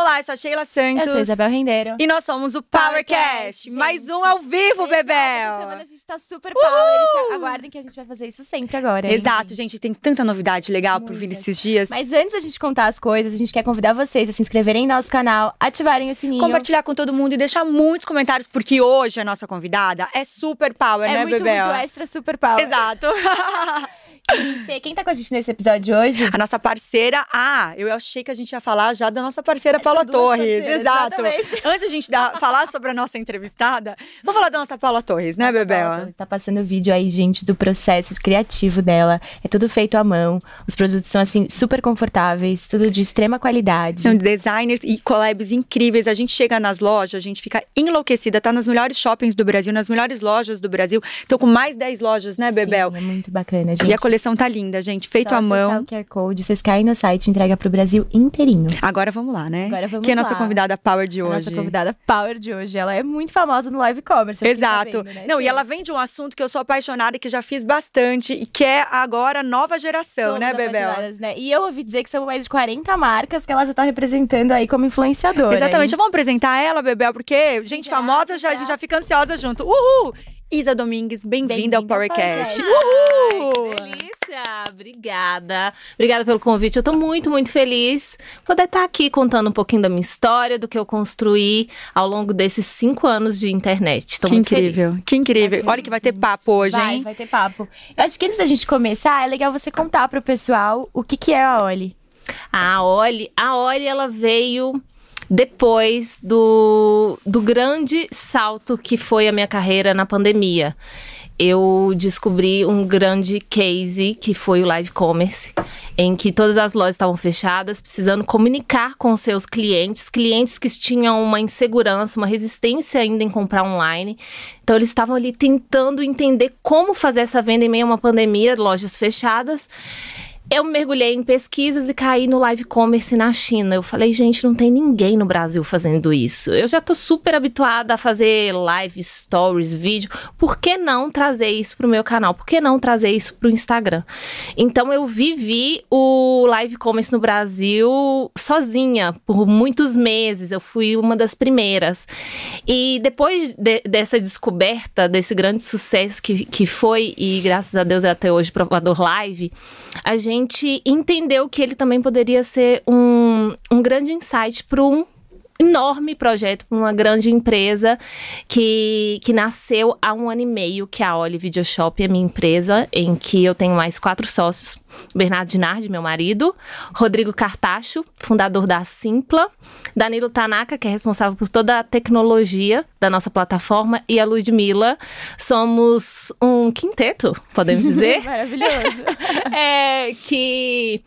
Olá, eu sou a Sheila Santos. Eu sou a Isabel Rendeiro. E nós somos o PowerCast. Mais um ao vivo, Bebel. Essa semana a gente tá super power. Aguardem que a gente vai fazer isso sempre agora. Exato, gente. gente. Tem tanta novidade legal por vir esses dias. Mas antes da gente contar as coisas, a gente quer convidar vocês a se inscreverem no nosso canal, ativarem o sininho. Compartilhar com todo mundo e deixar muitos comentários, porque hoje a nossa convidada é super power, é né, muito, Bebel? É muito extra super power. Exato. Gente, quem tá com a gente nesse episódio hoje? A nossa parceira. Ah, eu achei que a gente ia falar já da nossa parceira Paula Torres. Exato. Exatamente. Antes a gente dar, falar sobre a nossa entrevistada, vou falar da nossa Paula Torres, né, Bebel? Paula tá passando vídeo aí, gente, do processo criativo dela. É tudo feito à mão. Os produtos são, assim, super confortáveis, tudo de extrema qualidade. São designers e collabs incríveis. A gente chega nas lojas, a gente fica enlouquecida. Tá nas melhores shoppings do Brasil, nas melhores lojas do Brasil. Tô com mais 10 lojas, né, Bebel? Sim, é muito bacana, gente. E a coleção coleção tá linda, gente. Feito Só à mão. o QR Code, vocês caem no site, entrega pro Brasil inteirinho. Agora vamos lá, né? Agora vamos Quem é a lá. nossa convidada Power de hoje? A nossa convidada Power de hoje, ela é muito famosa no live commerce. Exato. sabendo, né, Não, e ela vem de um assunto que eu sou apaixonada e que já fiz bastante, e que é agora a nova geração, Somos né, Bebel? né? E eu ouvi dizer que são mais de 40 marcas que ela já tá representando aí como influenciadora. Exatamente. hein? Vamos apresentar ela, Bebel, porque gente Já, famosa já, a já. gente já fica ansiosa junto. Uhul! Isa Domingues, bem-vinda ao Bem-vinda ao PowerCast. Uhul! Ai, que delícia! Obrigada. Obrigada pelo convite. Eu tô muito, muito feliz poder estar aqui contando um pouquinho da minha história, do que eu construí ao longo desses cinco anos de internet. Tô que muito incrível, feliz. que incrível. Olha que vai ter papo hoje, vai, hein? Vai ter papo. Eu acho que antes da gente começar, é legal você contar pro pessoal o que, que é a Oli. A Oli, a Oli, ela veio depois do, do grande salto que foi a minha carreira na pandemia. Eu descobri um grande case que foi o live commerce, em que todas as lojas estavam fechadas, precisando comunicar com seus clientes, clientes que tinham uma insegurança, uma resistência ainda em comprar online. Então eles estavam ali tentando entender como fazer essa venda em meio a uma pandemia, lojas fechadas. Eu mergulhei em pesquisas e caí no live commerce na China. Eu falei, gente, não tem ninguém no Brasil fazendo isso. Eu já tô super habituada a fazer live stories, vídeo. Por que não trazer isso pro meu canal? Por que não trazer isso pro Instagram? Então eu vivi o live commerce no Brasil sozinha por muitos meses. Eu fui uma das primeiras. E depois de- dessa descoberta, desse grande sucesso que, que foi, e graças a Deus é até hoje provador live, a gente entendeu que ele também poderia ser um, um grande insight para um enorme projeto para uma grande empresa que, que nasceu há um ano e meio, que é a Oli Video Shop, é minha empresa, em que eu tenho mais quatro sócios. Bernardo Dinardi, meu marido, Rodrigo Cartacho, fundador da Simpla, Danilo Tanaka, que é responsável por toda a tecnologia da nossa plataforma, e a Ludmilla. Somos um quinteto, podemos dizer Maravilhoso. é, que,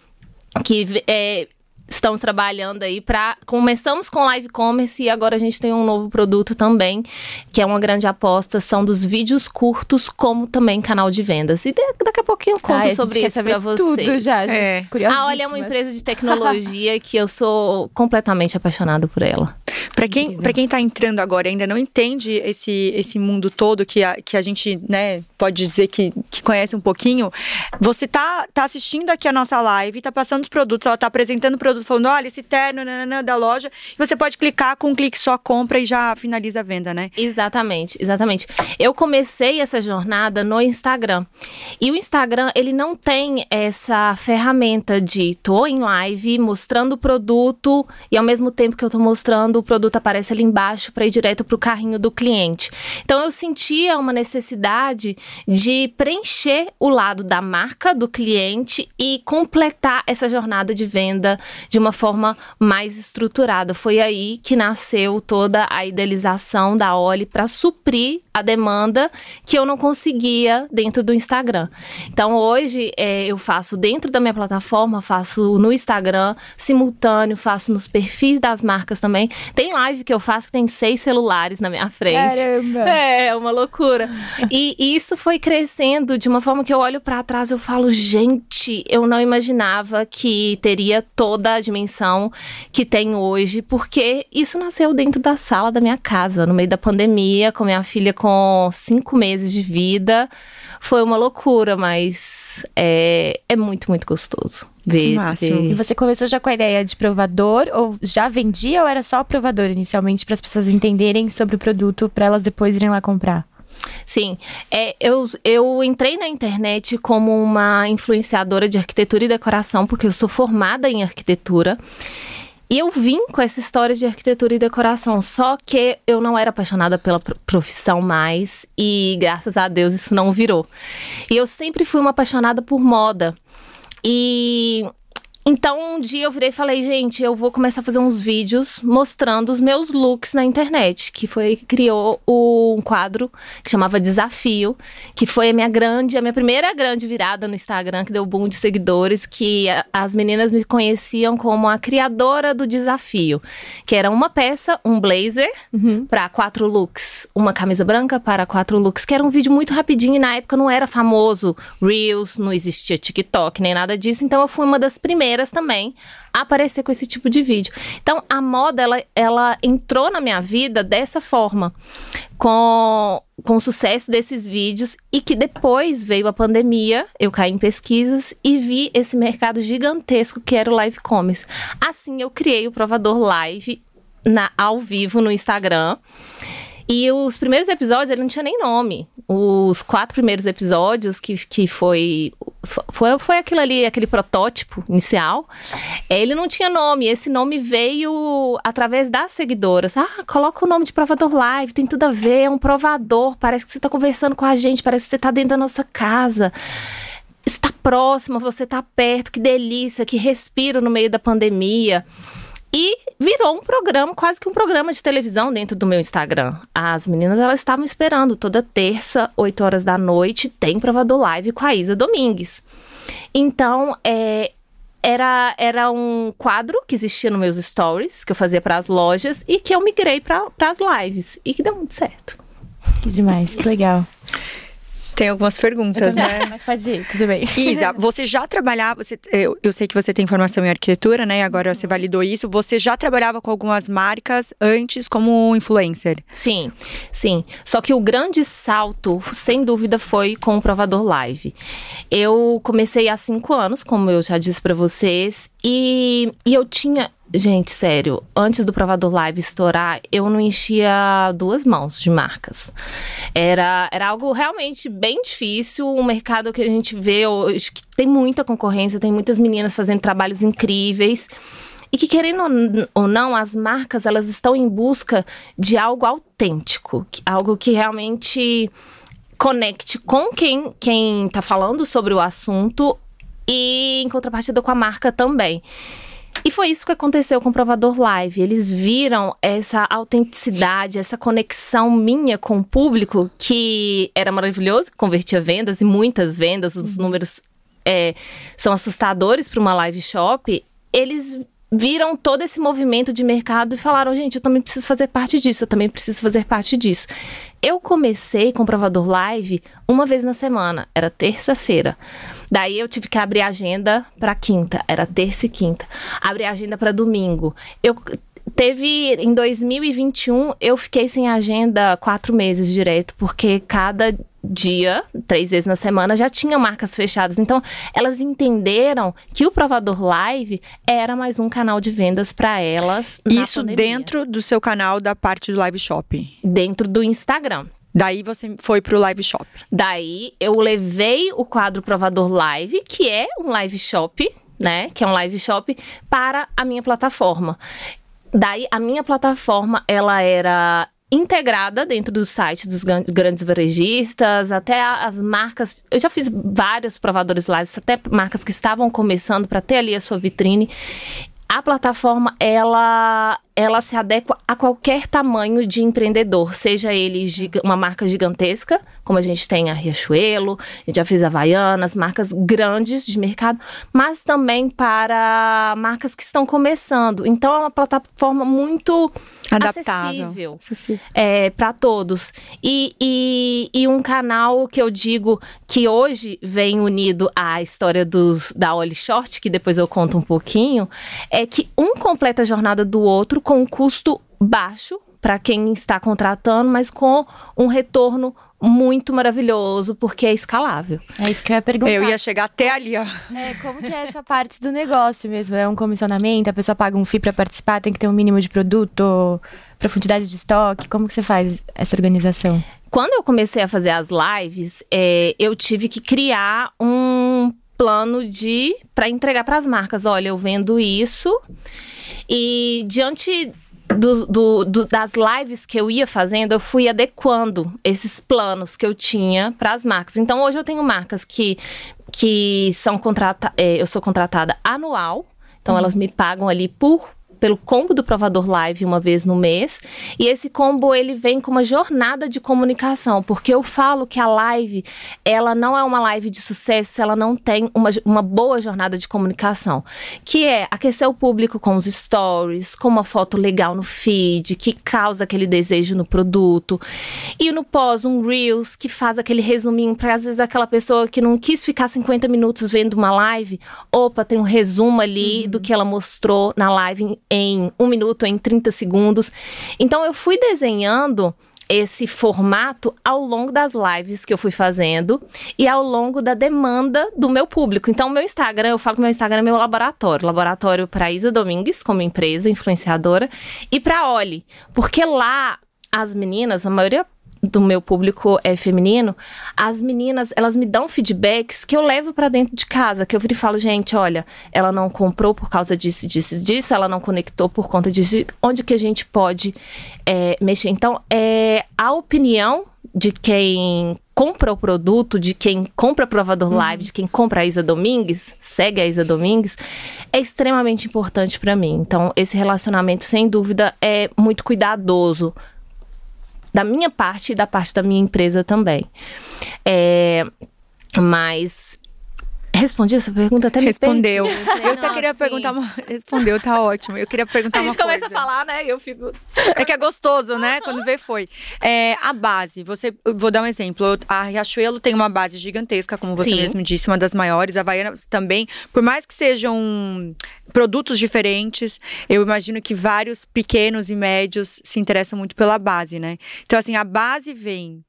que é, estamos trabalhando aí para começamos com live commerce e agora a gente tem um novo produto também que é uma grande aposta são dos vídeos curtos como também canal de vendas e daqui a pouquinho eu conto Ai, sobre isso para vocês tudo já. É. a Olha é uma empresa de tecnologia que eu sou completamente apaixonada por ela. Pra quem, pra quem tá entrando agora ainda não entende esse, esse mundo todo que a, que a gente, né, pode dizer que, que conhece um pouquinho, você tá, tá assistindo aqui a nossa live, tá passando os produtos, ela tá apresentando o produto, falando, olha, esse terno nananã, da loja, e você pode clicar com um clique só, compra e já finaliza a venda, né? Exatamente, exatamente. Eu comecei essa jornada no Instagram. E o Instagram, ele não tem essa ferramenta de tô em live mostrando o produto e ao mesmo tempo que eu tô mostrando, o produto aparece ali embaixo para ir direto pro carrinho do cliente. Então eu sentia uma necessidade de preencher o lado da marca do cliente e completar essa jornada de venda de uma forma mais estruturada. Foi aí que nasceu toda a idealização da Oli para suprir a demanda que eu não conseguia dentro do Instagram. Então hoje é, eu faço dentro da minha plataforma, faço no Instagram simultâneo, faço nos perfis das marcas também. Tem live que eu faço que tem seis celulares na minha frente. Caramba. É, uma loucura. E isso foi crescendo de uma forma que eu olho pra trás e eu falo, gente, eu não imaginava que teria toda a dimensão que tem hoje, porque isso nasceu dentro da sala da minha casa, no meio da pandemia, com minha filha com cinco meses de vida. foi uma loucura, mas é, é muito, muito gostoso. Ver. E você começou já com a ideia de provador ou já vendia ou era só provador inicialmente para as pessoas entenderem sobre o produto para elas depois irem lá comprar? Sim, é, eu, eu entrei na internet como uma influenciadora de arquitetura e decoração, porque eu sou formada em arquitetura. E eu vim com essa história de arquitetura e decoração, só que eu não era apaixonada pela pro- profissão mais e graças a Deus isso não virou. E eu sempre fui uma apaixonada por moda. E então um dia eu virei e falei, gente, eu vou começar a fazer uns vídeos mostrando os meus looks na internet, que foi que criou um quadro que chamava Desafio, que foi a minha grande, a minha primeira grande virada no Instagram, que deu boom de seguidores, que a- as meninas me conheciam como a criadora do desafio, que era uma peça, um blazer para quatro looks, uma camisa branca para quatro looks, que era um vídeo muito rapidinho e na época não era famoso Reels, não existia TikTok nem nada disso, então eu fui uma das primeiras também a aparecer com esse tipo de vídeo. Então a moda ela, ela entrou na minha vida dessa forma, com com o sucesso desses vídeos e que depois veio a pandemia, eu caí em pesquisas e vi esse mercado gigantesco que era o live commerce. Assim eu criei o provador live na, ao vivo no Instagram. E os primeiros episódios, ele não tinha nem nome. Os quatro primeiros episódios, que, que foi, foi. Foi aquilo ali, aquele protótipo inicial. Ele não tinha nome. Esse nome veio através das seguidoras. Ah, coloca o nome de provador live, tem tudo a ver, é um provador. Parece que você tá conversando com a gente, parece que você tá dentro da nossa casa está próxima, você está perto, que delícia, que respiro no meio da pandemia. E virou um programa, quase que um programa de televisão dentro do meu Instagram. As meninas, elas estavam esperando toda terça, 8 horas da noite, tem provador live com a Isa Domingues. Então, é, era, era um quadro que existia nos meus stories, que eu fazia para as lojas, e que eu migrei para as lives. E que deu muito certo. Que demais, que legal. Tem algumas perguntas, né? Mas pode ir, tudo bem. Isa, você já trabalhava, você, eu, eu sei que você tem formação em arquitetura, né? Agora você validou isso. Você já trabalhava com algumas marcas antes como influencer? Sim, sim. Só que o grande salto, sem dúvida, foi com o provador live. Eu comecei há cinco anos, como eu já disse pra vocês, e, e eu tinha. Gente, sério, antes do provador live estourar, eu não enchia duas mãos de marcas. Era, era algo realmente bem difícil, um mercado que a gente vê hoje que tem muita concorrência, tem muitas meninas fazendo trabalhos incríveis. E que, querendo ou não, as marcas elas estão em busca de algo autêntico, algo que realmente conecte com quem, quem tá falando sobre o assunto e em contrapartida com a marca também. E foi isso que aconteceu com o Provador Live. Eles viram essa autenticidade, essa conexão minha com o público, que era maravilhoso, que convertia vendas e muitas vendas, os números é, são assustadores para uma live shop. Eles viram todo esse movimento de mercado e falaram: gente, eu também preciso fazer parte disso, eu também preciso fazer parte disso. Eu comecei com o Provador Live uma vez na semana, era terça-feira. Daí eu tive que abrir a agenda para quinta, era terça e quinta. Abrir a agenda para domingo. Eu teve em 2021 eu fiquei sem agenda quatro meses direto porque cada dia, três vezes na semana, já tinha marcas fechadas. Então, elas entenderam que o Provador Live era mais um canal de vendas para elas. Isso pandemia. dentro do seu canal da parte do live shop. dentro do Instagram. Daí você foi pro live shop. Daí eu levei o quadro Provador Live, que é um live shop, né? Que é um live shop, para a minha plataforma. Daí a minha plataforma, ela era integrada dentro do site dos gran- grandes varejistas, até as marcas. Eu já fiz vários provadores lives, até marcas que estavam começando para ter ali a sua vitrine. A plataforma ela ela se adequa a qualquer tamanho de empreendedor, seja ele uma marca gigantesca, como a gente tem a Riachuelo, a gente já fez Havaianas, marcas grandes de mercado, mas também para marcas que estão começando. Então é uma plataforma muito Adaptável. acessível Acessível. é, para todos. E, e, e um canal que eu digo que hoje vem unido à história dos, da Oli Short, que depois eu conto um pouquinho, é que um completa a jornada do outro com um custo baixo para quem está contratando, mas com um retorno muito maravilhoso porque é escalável. É isso que eu ia perguntar. Eu ia chegar até ali, ó. É, como que é essa parte do negócio mesmo? É um comissionamento, a pessoa paga um FII para participar, tem que ter um mínimo de produto, profundidade de estoque, como que você faz essa organização? Quando eu comecei a fazer as lives, é, eu tive que criar um plano de para entregar para as marcas. Olha, eu vendo isso e diante do, do, do, das lives que eu ia fazendo, eu fui adequando esses planos que eu tinha para as marcas. Então, hoje eu tenho marcas que, que são contratadas, é, eu sou contratada anual, então uhum. elas me pagam ali por pelo combo do provador live uma vez no mês. E esse combo ele vem com uma jornada de comunicação, porque eu falo que a live, ela não é uma live de sucesso se ela não tem uma, uma boa jornada de comunicação, que é aquecer o público com os stories, com uma foto legal no feed, que causa aquele desejo no produto. E no pós, um Reels, que faz aquele resuminho para às vezes aquela pessoa que não quis ficar 50 minutos vendo uma live, opa, tem um resumo ali uhum. do que ela mostrou na live em um minuto, em 30 segundos. Então eu fui desenhando esse formato ao longo das lives que eu fui fazendo e ao longo da demanda do meu público. Então, o meu Instagram, eu falo que meu Instagram é meu laboratório. Laboratório para Isa Domingues, como empresa influenciadora, e para Oli. Porque lá as meninas, a maioria do meu público é feminino, as meninas, elas me dão feedbacks que eu levo para dentro de casa, que eu viro e falo, gente, olha, ela não comprou por causa disso, disso, disso, ela não conectou por conta disso, onde que a gente pode é, mexer. Então, é a opinião de quem compra o produto, de quem compra Provador uhum. Live, de quem compra a Isa Domingues, segue a Isa Domingues, é extremamente importante para mim. Então, esse relacionamento, sem dúvida, é muito cuidadoso da minha parte e da parte da minha empresa também. É, mas Respondi essa pergunta até me Respondeu. Eu até queria perguntar uma... Respondeu, tá ótimo. Eu queria perguntar uma coisa. A gente começa a falar, né? E eu fico... É que é gostoso, né? Quando vê, foi. É, a base, você... Vou dar um exemplo. A Riachuelo tem uma base gigantesca, como você Sim. mesmo disse. Uma das maiores. A Havaiana também. Por mais que sejam produtos diferentes, eu imagino que vários pequenos e médios se interessam muito pela base, né? Então, assim, a base vem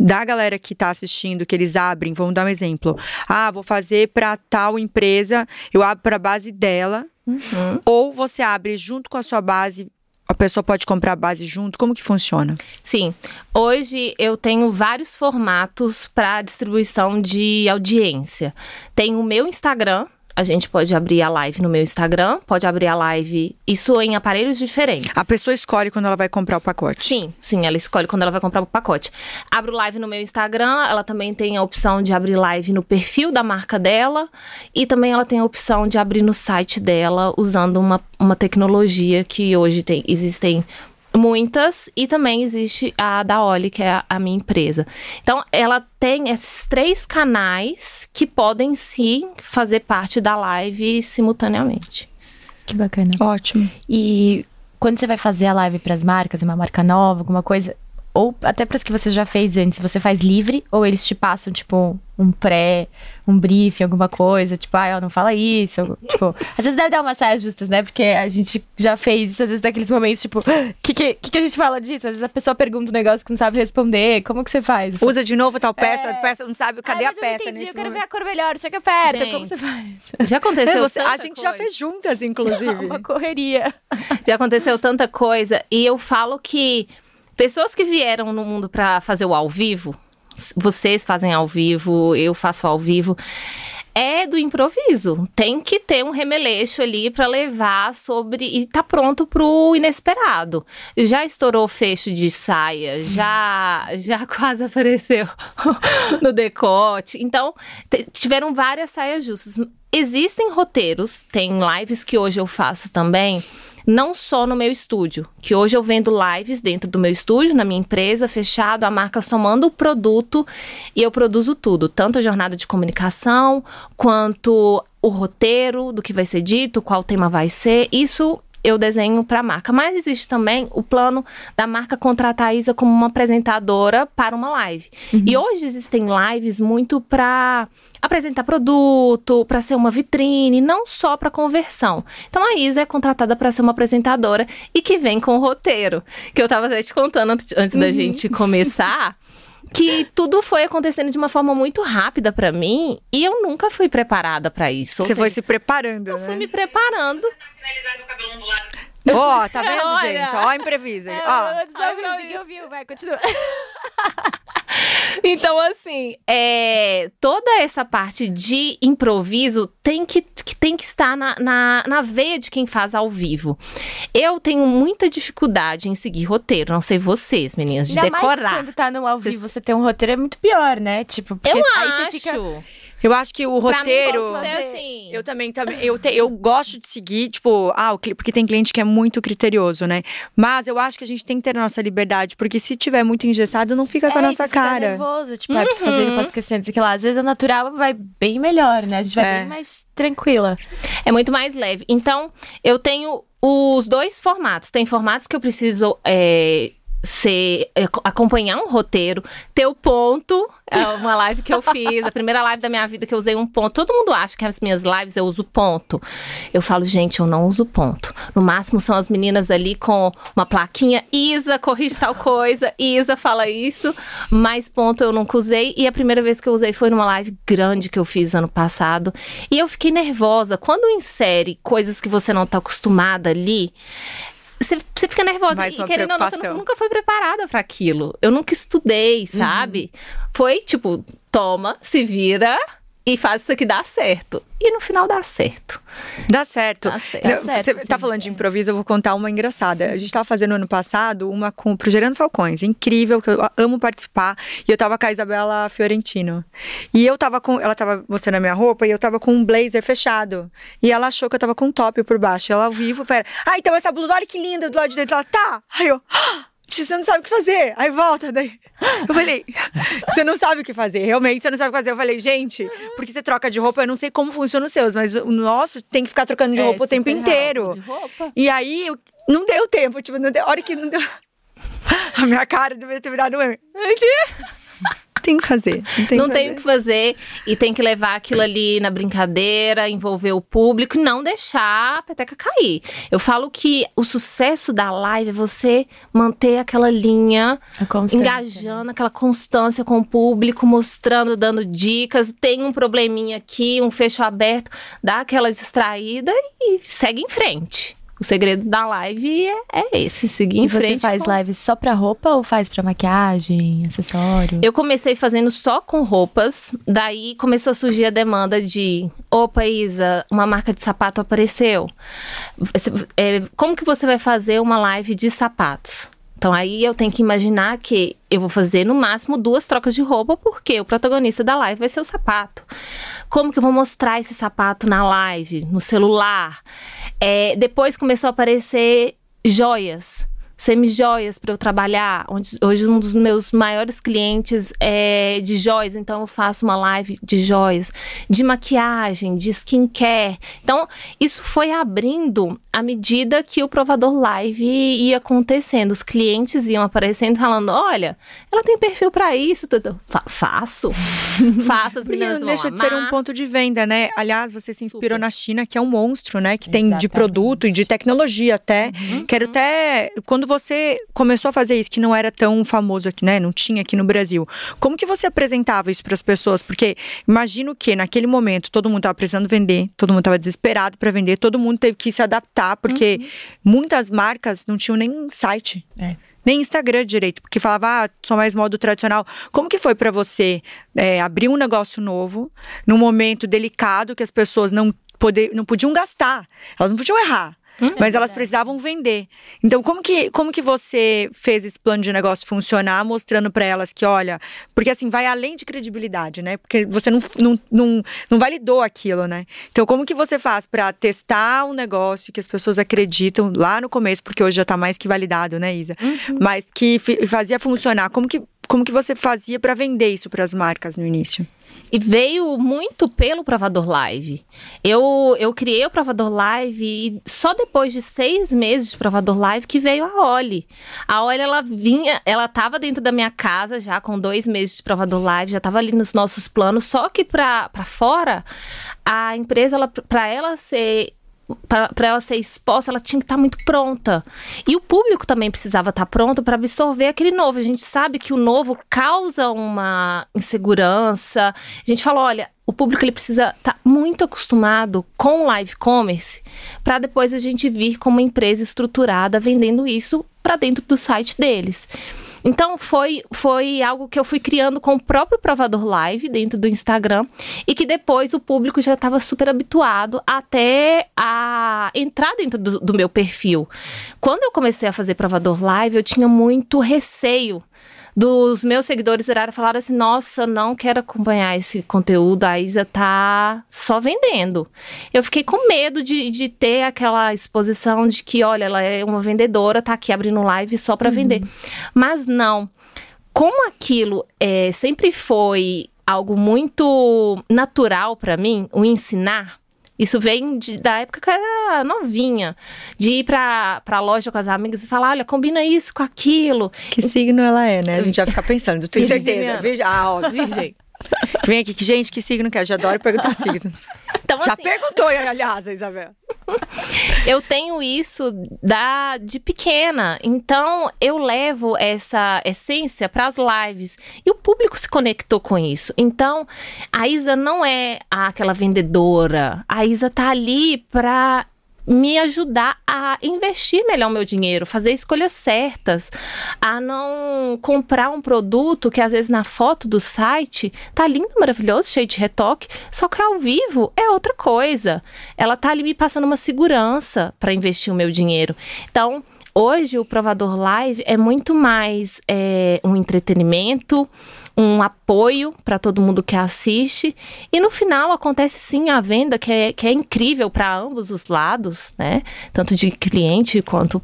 da galera que está assistindo, que eles abrem, vamos dar um exemplo. Ah, vou fazer para tal empresa, eu abro para a base dela. Uhum. Ou você abre junto com a sua base, a pessoa pode comprar a base junto? Como que funciona? Sim. Hoje eu tenho vários formatos para distribuição de audiência. Tem o meu Instagram, a gente pode abrir a live no meu Instagram, pode abrir a live, isso em aparelhos diferentes. A pessoa escolhe quando ela vai comprar o pacote? Sim, sim, ela escolhe quando ela vai comprar o pacote. Abro live no meu Instagram, ela também tem a opção de abrir live no perfil da marca dela e também ela tem a opção de abrir no site dela usando uma, uma tecnologia que hoje tem, existem Muitas, e também existe a da Oli, que é a, minha empresa. Então, ela tem esses três canais que podem sim fazer parte da live simultaneamente. Que bacana. Ótimo. E quando você vai fazer a live para as marcas, uma marca nova, alguma coisa, ou até para as que você já fez antes, você faz livre ou eles te passam, tipo, um pré, um briefing, alguma coisa, tipo, ah, não fala isso. tipo, às vezes deve dar umas saias justas, né? Porque a gente já fez isso, às vezes, naqueles momentos, tipo, o que, que, que, a gente fala disso? Às vezes a pessoa pergunta um negócio que não sabe responder. Como que você faz? Usa de novo tal peça, é... peça não sabe cadê ah, a peça. Eu, entendi, eu quero ver a cor melhor, chega perto. Gente, como você faz? Já aconteceu. Você, a gente coisa. já fez juntas, inclusive. Uma correria. Já aconteceu tanta coisa. E eu falo que Pessoas que vieram no mundo para fazer o ao vivo, vocês fazem ao vivo, eu faço ao vivo é do improviso. Tem que ter um remeleixo ali para levar sobre e tá pronto pro inesperado. Já estourou fecho de saia, já já quase apareceu no decote. Então, tiveram várias saias justas. Existem roteiros, tem lives que hoje eu faço também não só no meu estúdio, que hoje eu vendo lives dentro do meu estúdio, na minha empresa, fechado, a marca somando o produto e eu produzo tudo, tanto a jornada de comunicação, quanto o roteiro do que vai ser dito, qual tema vai ser. Isso eu desenho para a marca. Mas existe também o plano da marca contratar a Isa como uma apresentadora para uma live. Uhum. E hoje existem lives muito para apresentar produto, para ser uma vitrine, não só para conversão. Então a Isa é contratada para ser uma apresentadora e que vem com o roteiro, que eu estava até te contando antes, antes uhum. da gente começar. Que tudo foi acontecendo de uma forma muito rápida pra mim e eu nunca fui preparada pra isso. Você foi seja, se preparando, eu né? fui me preparando. finalizar meu cabelo ondulado. Ó, tá vendo, Olha. gente? Ó, a imprevisa. É, Ó, ninguém ouviu, vai, continua. Então, assim, é, toda essa parte de improviso tem que, que tem que estar na, na, na veia de quem faz ao vivo. Eu tenho muita dificuldade em seguir roteiro, não sei vocês, meninas, de Ainda mais decorar. quando tá no ao vivo, você tem um roteiro, é muito pior, né? Tipo, porque Eu aí acho. você fica... eu acho que o Pra mim, roteiro. pode ser assim. Eu também, também eu, te- eu gosto de seguir, tipo, ah, o porque tem cliente que é muito criterioso, né? Mas eu acho que a gente tem que ter a nossa liberdade, porque se tiver muito engessado, não fica com a É, nossa você fica cara. nervoso, tipo, é preciso fazer, posso esquecer, não sei o que lá. Às vezes a natural vai bem melhor, né? A gente vai É. bem mais tranquila. É muito mais leve. Então, eu tenho os dois formatos. Tem formatos que eu preciso é, ser, é, co- acompanhar um roteiro, ter o ponto. É uma live que eu fiz, a primeira live da minha vida que eu usei um ponto. Todo mundo acha que as minhas lives eu uso ponto. Eu falo, gente, eu não uso ponto. No máximo são as meninas ali com uma plaquinha, Isa, corrige tal coisa, Isa fala isso, mas ponto eu nunca usei. E a primeira vez que eu usei foi numa live grande que eu fiz ano passado. E eu fiquei nervosa. Quando insere coisas que você não tá acostumada ali, você, fica nervosa. Mais e querendo ou não, você nunca foi preparada pra aquilo. Eu nunca estudei, sabe? Foi tipo, toma, se vira e faz isso aqui dar certo. E no final dá certo. Dá certo. Dá certo. Não, Dá certo, Você sim. tá falando de improviso, eu vou contar uma engraçada. A gente tava fazendo ano passado uma com pro Gerando Falcões, incrível, que eu amo participar. E eu tava com a Isabela Fiorentino. E eu tava com. Ela tava mostrando a minha roupa e eu tava com um blazer fechado. E ela achou que eu tava com um top por baixo. E ela ao vivo, pera. Ah, então essa blusa, olha que linda do lado de dentro. Ela, tá. Aí eu. "Ah, Você não sabe o que fazer. Aí volta, daí. Eu falei, você não sabe o que fazer, realmente você não sabe o que fazer. Eu falei, gente, porque você troca de roupa, eu não sei como funciona os seus, mas o nosso tem que ficar trocando de É, roupa o tempo inteiro. De roupa. E aí, eu- não deu tempo, tipo, não deu, a hora que não deu. A minha cara deveria ter virado um. Tem que fazer. Não tem não que tem o que fazer e tem que levar aquilo ali na brincadeira, envolver o público e não deixar a peteca cair. Eu falo que o sucesso da live é você manter aquela linha constância, engajando, aquela constância com o público, mostrando, dando dicas. Tem um probleminha aqui, um fecho aberto, dá aquela distraída e segue em frente. O segredo da live é, é esse, seguir em E você frente. faz com- lives só pra roupa ou faz pra maquiagem, acessório? Eu comecei fazendo só com roupas, daí começou a surgir a demanda de: opa, Isa, uma marca de sapato apareceu. Você- é, como que você vai fazer uma live de sapatos? Então aí eu tenho que imaginar que eu vou fazer no máximo duas trocas de roupa, porque o protagonista da live vai ser o sapato. Como que eu vou mostrar esse sapato na live, no celular? É, depois começou a aparecer joias semi-joias para eu trabalhar. Onde, hoje um dos meus maiores clientes é de joias, então eu faço uma live de joias, de maquiagem, de skincare. Então, isso foi abrindo à medida que o provador live ia acontecendo. Os clientes iam aparecendo falando: olha, ela tem perfil para isso. tudo. Fa- faço. faço, as meninas não deixa de ser um ponto de venda, né? Aliás, você se inspirou Super. na China, que é um monstro, né? Que tem de Exatamente. produto e de tecnologia até. Uhum. Quero até. Quando você começou a fazer isso, que não era tão famoso aqui, né? Não tinha aqui no Brasil. Como que você apresentava isso para as pessoas? Porque imagino que naquele momento todo mundo estava precisando vender, todo mundo estava desesperado para vender, todo mundo teve que se adaptar, porque muitas marcas não tinham nem site É. nem Instagram direito, porque falava, ah, sou mais modo tradicional. Como que foi pra você é, abrir um negócio novo, num momento delicado que as pessoas não, poder, não podiam gastar, elas não podiam errar. Mas elas precisavam vender. Então, como que, como que você fez esse plano de negócio funcionar, mostrando pra elas que, olha, porque assim, vai além de credibilidade, né? Porque você não, não, não, não validou aquilo, né? Então, como que você faz pra testar um negócio que as pessoas acreditam lá no começo, porque hoje já tá mais que validado, né, Isa? Mas que fazia funcionar. Como que, como que você fazia pra vender isso pras marcas no início? E veio muito pelo Provador Live. Eu, eu criei o Provador Live e só depois de seis meses de Provador Live que veio a Oli. A Oli, ela vinha, ela tava dentro da minha casa já com dois meses de Provador Live, já tava ali nos nossos planos, só que pra fora, a empresa, ela, ela ser para ela ser exposta, ela tinha que estar tá muito pronta. E o público também precisava estar tá pronto para absorver aquele novo. A gente sabe que o novo causa uma insegurança. A gente fala, olha, o público ele precisa estar tá muito acostumado com o live commerce para depois a gente vir como uma empresa estruturada vendendo isso para dentro do site deles. Então foi, foi algo que eu fui criando com o próprio provador live dentro do Instagram e que depois o público já estava super habituado até a entrar dentro do, do meu perfil. Quando eu comecei a fazer provador live, eu tinha muito receio dos meus seguidores viraram falar assim: nossa, não quero acompanhar esse conteúdo, a Isa tá só vendendo. Eu fiquei com medo de, de ter aquela exposição de que, olha, ela é uma vendedora, tá aqui abrindo live só para uhum. vender. Mas não. Como aquilo é, sempre foi algo muito natural para mim, o ensinar, isso vem de, da época que eu era novinha. De ir pra, pra loja com as amigas e falar: olha, combina isso com aquilo. Que signo ela é, né? A gente já fica pensando, tenho certeza. Veja, ah, ó, virgem. Vem aqui, que gente, que signo que é? Já adoro perguntar signo. Então, Já assim, perguntou, aliás, Isabel. eu tenho isso da de pequena, então eu levo essa essência para as lives e o público se conectou com isso. Então, a Isa não é aquela vendedora, a Isa tá ali para me ajudar a investir melhor o meu dinheiro, fazer escolhas certas, a não comprar um produto que às vezes na foto do site tá lindo, maravilhoso, cheio de retoque, só que ao vivo é outra coisa. Ela tá ali me passando uma segurança para investir o meu dinheiro. Então, hoje o provador live é muito mais é, um entretenimento, um apoio para todo mundo que assiste. E no final acontece sim a venda, que é, que é incrível para ambos os lados, né? Tanto de cliente quanto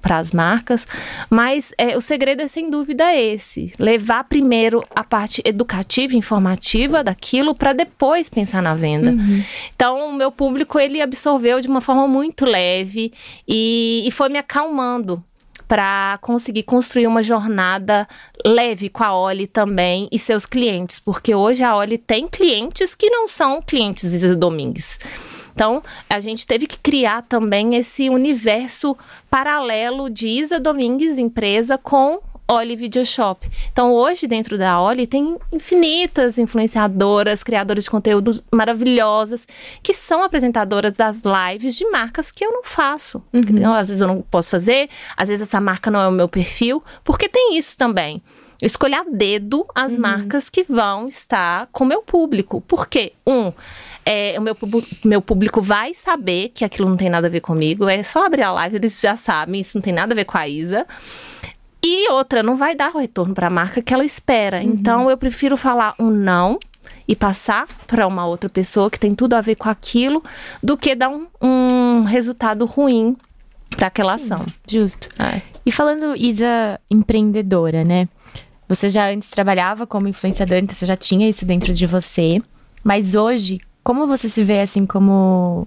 para as marcas. Mas é, o segredo é sem dúvida esse: levar primeiro a parte educativa, informativa daquilo, para depois pensar na venda. Uhum. Então, o meu público ele absorveu de uma forma muito leve e, e foi me acalmando para conseguir construir uma jornada leve com a Oli também e seus clientes, porque hoje a Oli tem clientes que não são clientes Isa Domingues. Então, a gente teve que criar também esse universo paralelo de Isa Domingues, empresa, com Oli Video Shop. Então, hoje, dentro da Oli, tem infinitas influenciadoras, criadoras de conteúdos maravilhosas, que são apresentadoras das lives de marcas que eu não faço. Uhum. Às vezes eu não posso fazer, às vezes essa marca não é o meu perfil, porque tem isso também. Escolher a dedo as uhum. marcas que vão estar com o meu público. Porque, um, é, o meu, meu público vai saber que aquilo não tem nada a ver comigo. É só abrir a live, eles já sabem, isso não tem nada a ver com a Isa. E outra, não vai dar o retorno para a marca que ela espera. Uhum. Então eu prefiro falar um não e passar para uma outra pessoa que tem tudo a ver com aquilo, do que dar um, um resultado ruim para aquela Sim, ação. Justo. É. E falando, Isa, empreendedora, né? Você já antes trabalhava como influenciadora, então você já tinha isso dentro de você. Mas hoje, como você se vê assim como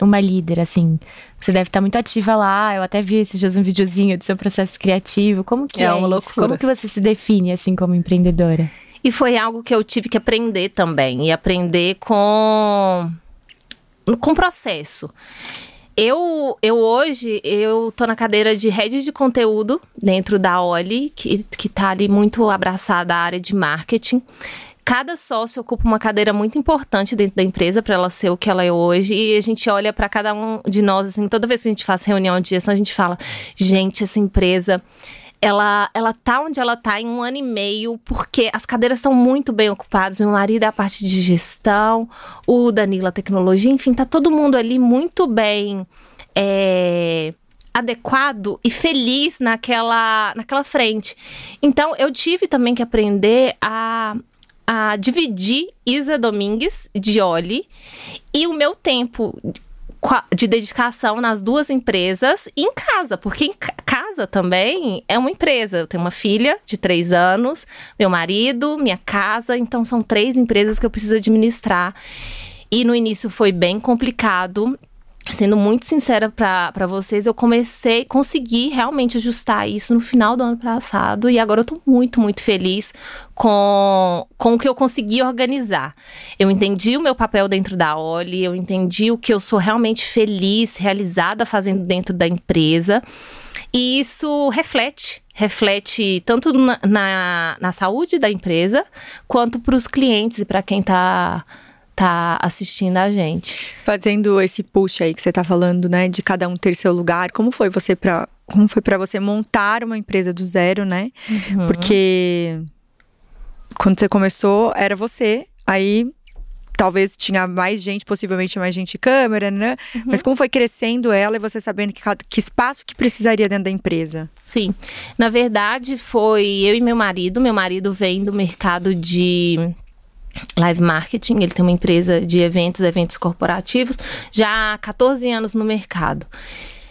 uma líder, assim? Você deve estar muito ativa lá. Eu até vi esses dias um videozinho do seu processo criativo. Como que é, é uma loucura. Como que você se define, assim, como empreendedora? E foi algo que eu tive que aprender também. E aprender com... Com processo. Eu, eu hoje, eu tô na cadeira de rede de conteúdo dentro da Oli, que, que tá ali muito abraçada à área de marketing cada sócio ocupa uma cadeira muito importante dentro da empresa para ela ser o que ela é hoje. E a gente olha para cada um de nós, assim, toda vez que a gente faz reunião de gestão, a gente fala: gente, essa empresa ela, ela tá onde ela tá em um ano e meio, porque as cadeiras estão muito bem ocupadas. Meu marido é a parte de gestão, o Danilo a tecnologia, enfim, tá todo mundo ali muito bem é, adequado e feliz naquela, naquela frente. Então, eu tive também que aprender a a dividir Isa Domingues de Oli e o meu tempo de dedicação nas duas empresas em casa, porque em casa também é uma empresa. Eu tenho uma filha de três anos, meu marido, minha casa, então são três empresas que eu preciso administrar. E no início foi bem complicado sendo muito sincera para vocês, eu comecei, consegui realmente ajustar isso no final do ano passado e agora eu tô muito, muito feliz com, com o que eu consegui organizar. Eu entendi o meu papel dentro da Oli, eu entendi o que eu sou realmente feliz, realizada fazendo dentro da empresa. E isso reflete, reflete tanto na, na, na saúde da empresa, quanto para os clientes e para quem está tá assistindo a gente. Fazendo esse push aí que você tá falando, né, de cada um ter seu lugar, como foi você para como foi para você montar uma empresa do zero, né? Uhum. Porque quando você começou era você, aí talvez tinha mais gente, possivelmente mais gente câmera, né? Uhum. Mas como foi crescendo ela e você sabendo que, que espaço que precisaria dentro da empresa? Sim. Na verdade, foi eu e meu marido. Meu marido vem do mercado de live marketing, ele tem uma empresa de eventos, eventos corporativos, já há 14 anos no mercado.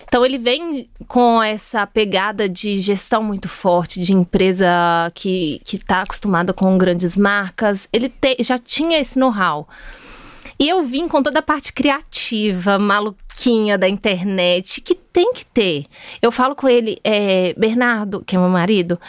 Então ele vem com essa pegada de gestão muito forte, de empresa que está acostumada com grandes marcas. Ele te, já tinha esse know-how. E eu vim com toda a parte criativa, maluquinha da internet, que tem que ter. Eu falo com ele, é, Bernardo, que é meu marido,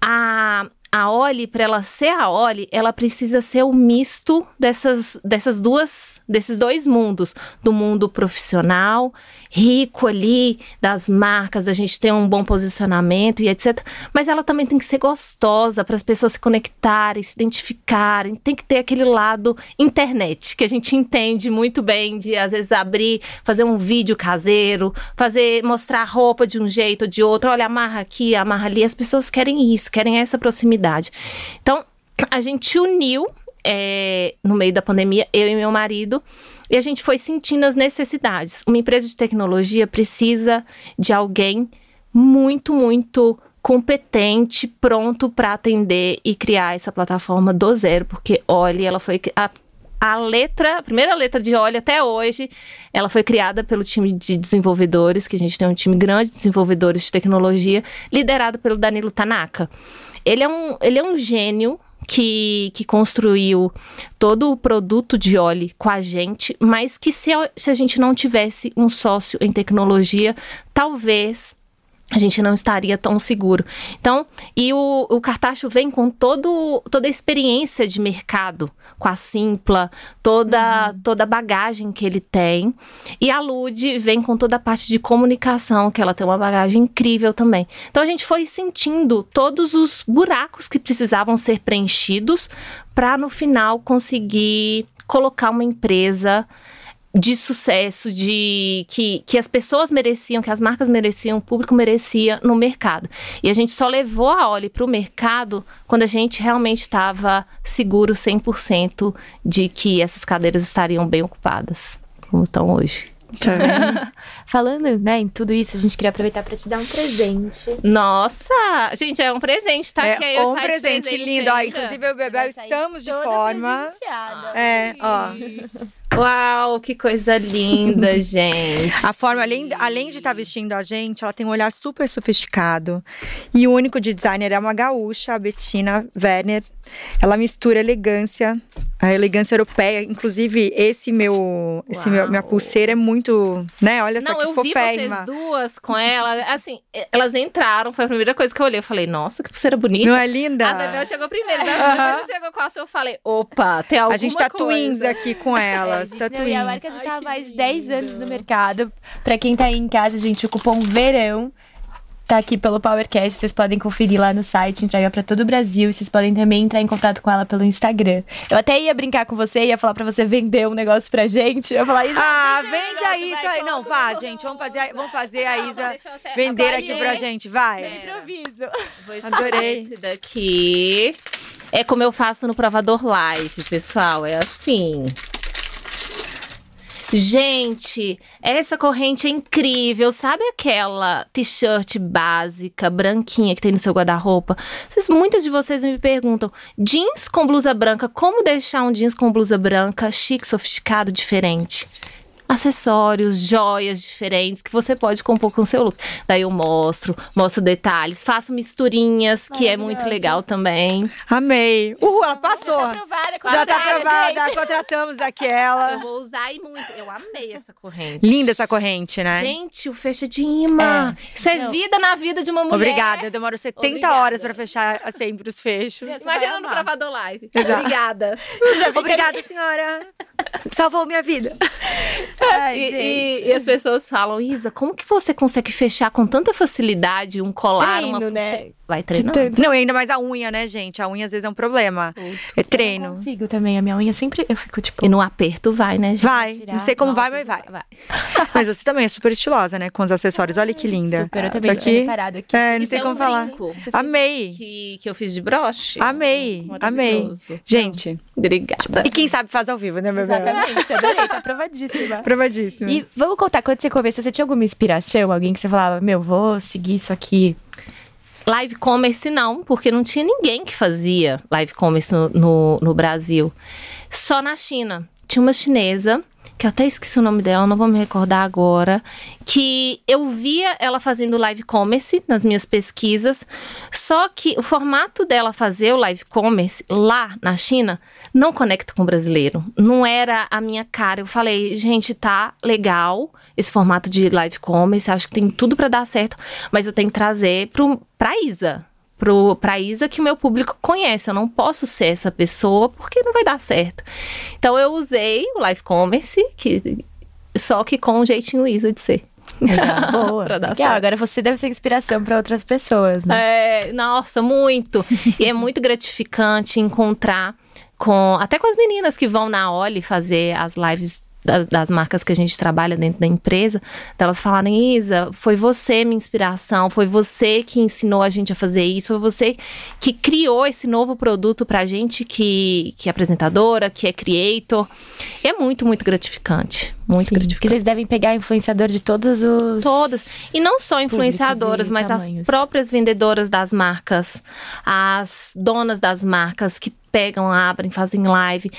a, a Oli, para ela ser a Oli, ela precisa ser o misto dessas, dessas duas, desses dois mundos, do mundo profissional, rico ali, das marcas, da gente ter um bom posicionamento e etc. Mas ela também tem que ser gostosa para as pessoas se conectarem, se identificarem. Tem que ter aquele lado internet que a gente entende muito bem de às vezes abrir, fazer um vídeo caseiro, fazer mostrar a roupa de um jeito ou de outro. Olha, amarra aqui, amarra ali. As pessoas querem isso, querem essa proximidade então, a gente uniu é, no meio da pandemia, eu e meu marido, e a gente foi sentindo as necessidades. Uma empresa de tecnologia precisa de alguém muito, muito competente, pronto para atender e criar essa plataforma do zero, porque olha, ela foi a, a letra, a primeira letra de Olha até hoje, ela foi criada pelo time de desenvolvedores, que a gente tem um time grande de desenvolvedores de tecnologia, liderado pelo Danilo Tanaka. Ele é um, ele é um gênio que, que construiu todo o produto de óleo com a gente, mas que se, se a gente não tivesse um sócio em tecnologia, talvez a gente não estaria tão seguro. Então, e o, o Cartacho vem com todo, toda a experiência de mercado, com a Simpla, toda, uhum. toda a bagagem que ele tem. E a Lud vem com toda a parte de comunicação, que ela tem uma bagagem incrível também. Então, a gente foi sentindo todos os buracos que precisavam ser preenchidos para, no final, conseguir colocar uma empresa de sucesso, de que, que as pessoas mereciam, que as marcas mereciam, o público merecia no mercado. E a gente só levou a Oli para o mercado quando a gente realmente estava seguro 100% de que essas cadeiras estariam bem ocupadas, como estão hoje. Tá Falando, né, em tudo isso, a gente queria aproveitar para te dar um presente. Nossa! Gente, é um presente, tá? É aqui um presente, presente lindo. Ó, inclusive, eu e o Bebel estamos de forma. É, ó. Uau, que coisa linda, gente. A forma, além, além de estar tá vestindo a gente, ela tem um olhar super sofisticado. E o único de designer é uma gaúcha, a Bettina Werner. Ela mistura elegância, a elegância europeia. Inclusive, esse meu, esse meu, minha pulseira é muito, né? Olha Não, eu foférrima. vi vocês duas com ela. Assim, elas entraram, foi a primeira coisa que eu olhei. Eu falei, nossa, que pulseira bonita. Não é linda? A Bebel chegou primeiro. Né? Depois chegou com a sua, eu falei, opa, tem alguma A gente tá coisa. twins aqui com elas. tá twins. E a marca já tá há mais de 10 anos no mercado. Pra quem tá aí em casa, gente, o cupom VERão tá aqui pelo PowerCast, vocês podem conferir lá no site, entrega para todo o Brasil e vocês podem também entrar em contato com ela pelo Instagram. Eu até ia brincar com você, ia falar para você vender um negócio pra gente. Eu ia falar, Isa, ah, vende a Isa aí. Não, vá, gente, vamos fazer, vamos fazer a Isa vender aqui pra gente, vai. Improviso. Vou Adorei. esse daqui. É como eu faço no provador live, pessoal, é assim. Gente, essa corrente é incrível. Sabe aquela t-shirt básica, branquinha que tem no seu guarda-roupa? Muitas de vocês me perguntam: jeans com blusa branca, como deixar um jeans com blusa branca chique, sofisticado, diferente? Acessórios, joias diferentes que você pode compor com o seu look. Daí eu mostro, mostro detalhes, faço misturinhas, que é muito legal também. Amei. Uhul, ela passou. Tá aprovada, Já tá aprovada, gente. contratamos Eu aquela. vou usar e muito. Eu amei essa corrente. Linda essa corrente, né? Gente, o fecho de imã. Isso é Não. vida na vida de uma mulher. Obrigada, eu demoro 70 Obrigada. horas pra fechar sempre os fechos. Imagina no gravador live. Exato. Obrigada. Obrigada, senhora. Salvou minha vida. Ai, E, gente. e- e as pessoas falam, Isa, como que você consegue fechar com tanta facilidade um colar, Treino, uma né? Vai treinar. Não, e ainda mais a unha, né, gente? A unha às vezes é um problema. É Eu treino. não consigo também. A minha unha sempre. Eu fico tipo. E no aperto vai, né, gente? Vai. tirar. Não sei como vai, Nossa, mas vai. vai. Mas você também é super estilosa, né? Com os acessórios. Olha que linda. Super, eu Tô também aqui. reparado aqui. É, não Isso sei é como um falar. Amei. Que, que eu fiz de broche. Amei. Amei. Gente, Obrigada. e quem sabe faz ao vivo, né, bebê? Exatamente, adorei, tá aprovadíssima. Provadíssimo. E vamos contar, quando você começou, você tinha alguma inspiração? Alguém que você falava, meu, vou seguir isso aqui? Live commerce não, porque não tinha ninguém que fazia live commerce no, no, no Brasil. Só na China. Tinha uma chinesa, que eu até esqueci o nome dela, não vou me recordar agora, que eu via ela fazendo live commerce nas minhas pesquisas, só que o formato dela fazer o live commerce lá na China não conecta com o brasileiro. Não era a minha cara. Eu falei, gente, tá legal esse formato de live commerce, acho que tem tudo pra dar certo, mas eu tenho que trazer pro, pra Isa. Pro, pra Isa que o meu público conhece. Eu não posso ser essa pessoa porque não vai dar certo. Então eu usei o live commerce, que, só que com um jeitinho Isa de ser. Legal, boa. Pra dar Legal, certo. agora você deve ser inspiração pra outras pessoas, né? É, nossa, muito. e é muito gratificante encontrar com até com as meninas que vão na Oli fazer as lives das, das marcas que a gente trabalha dentro da empresa, delas falarem, Isa, foi você minha inspiração, foi você que ensinou a gente a fazer isso, foi você que criou esse novo produto pra gente que, que é apresentadora, que é creator. E é muito, muito gratificante. Muito Sim, Porque gratificante. vocês devem pegar influenciador de todos os. Todas. E não só influenciadoras, mas as tamanhos. próprias vendedoras das marcas, as donas das marcas que pegam, abrem, fazem live.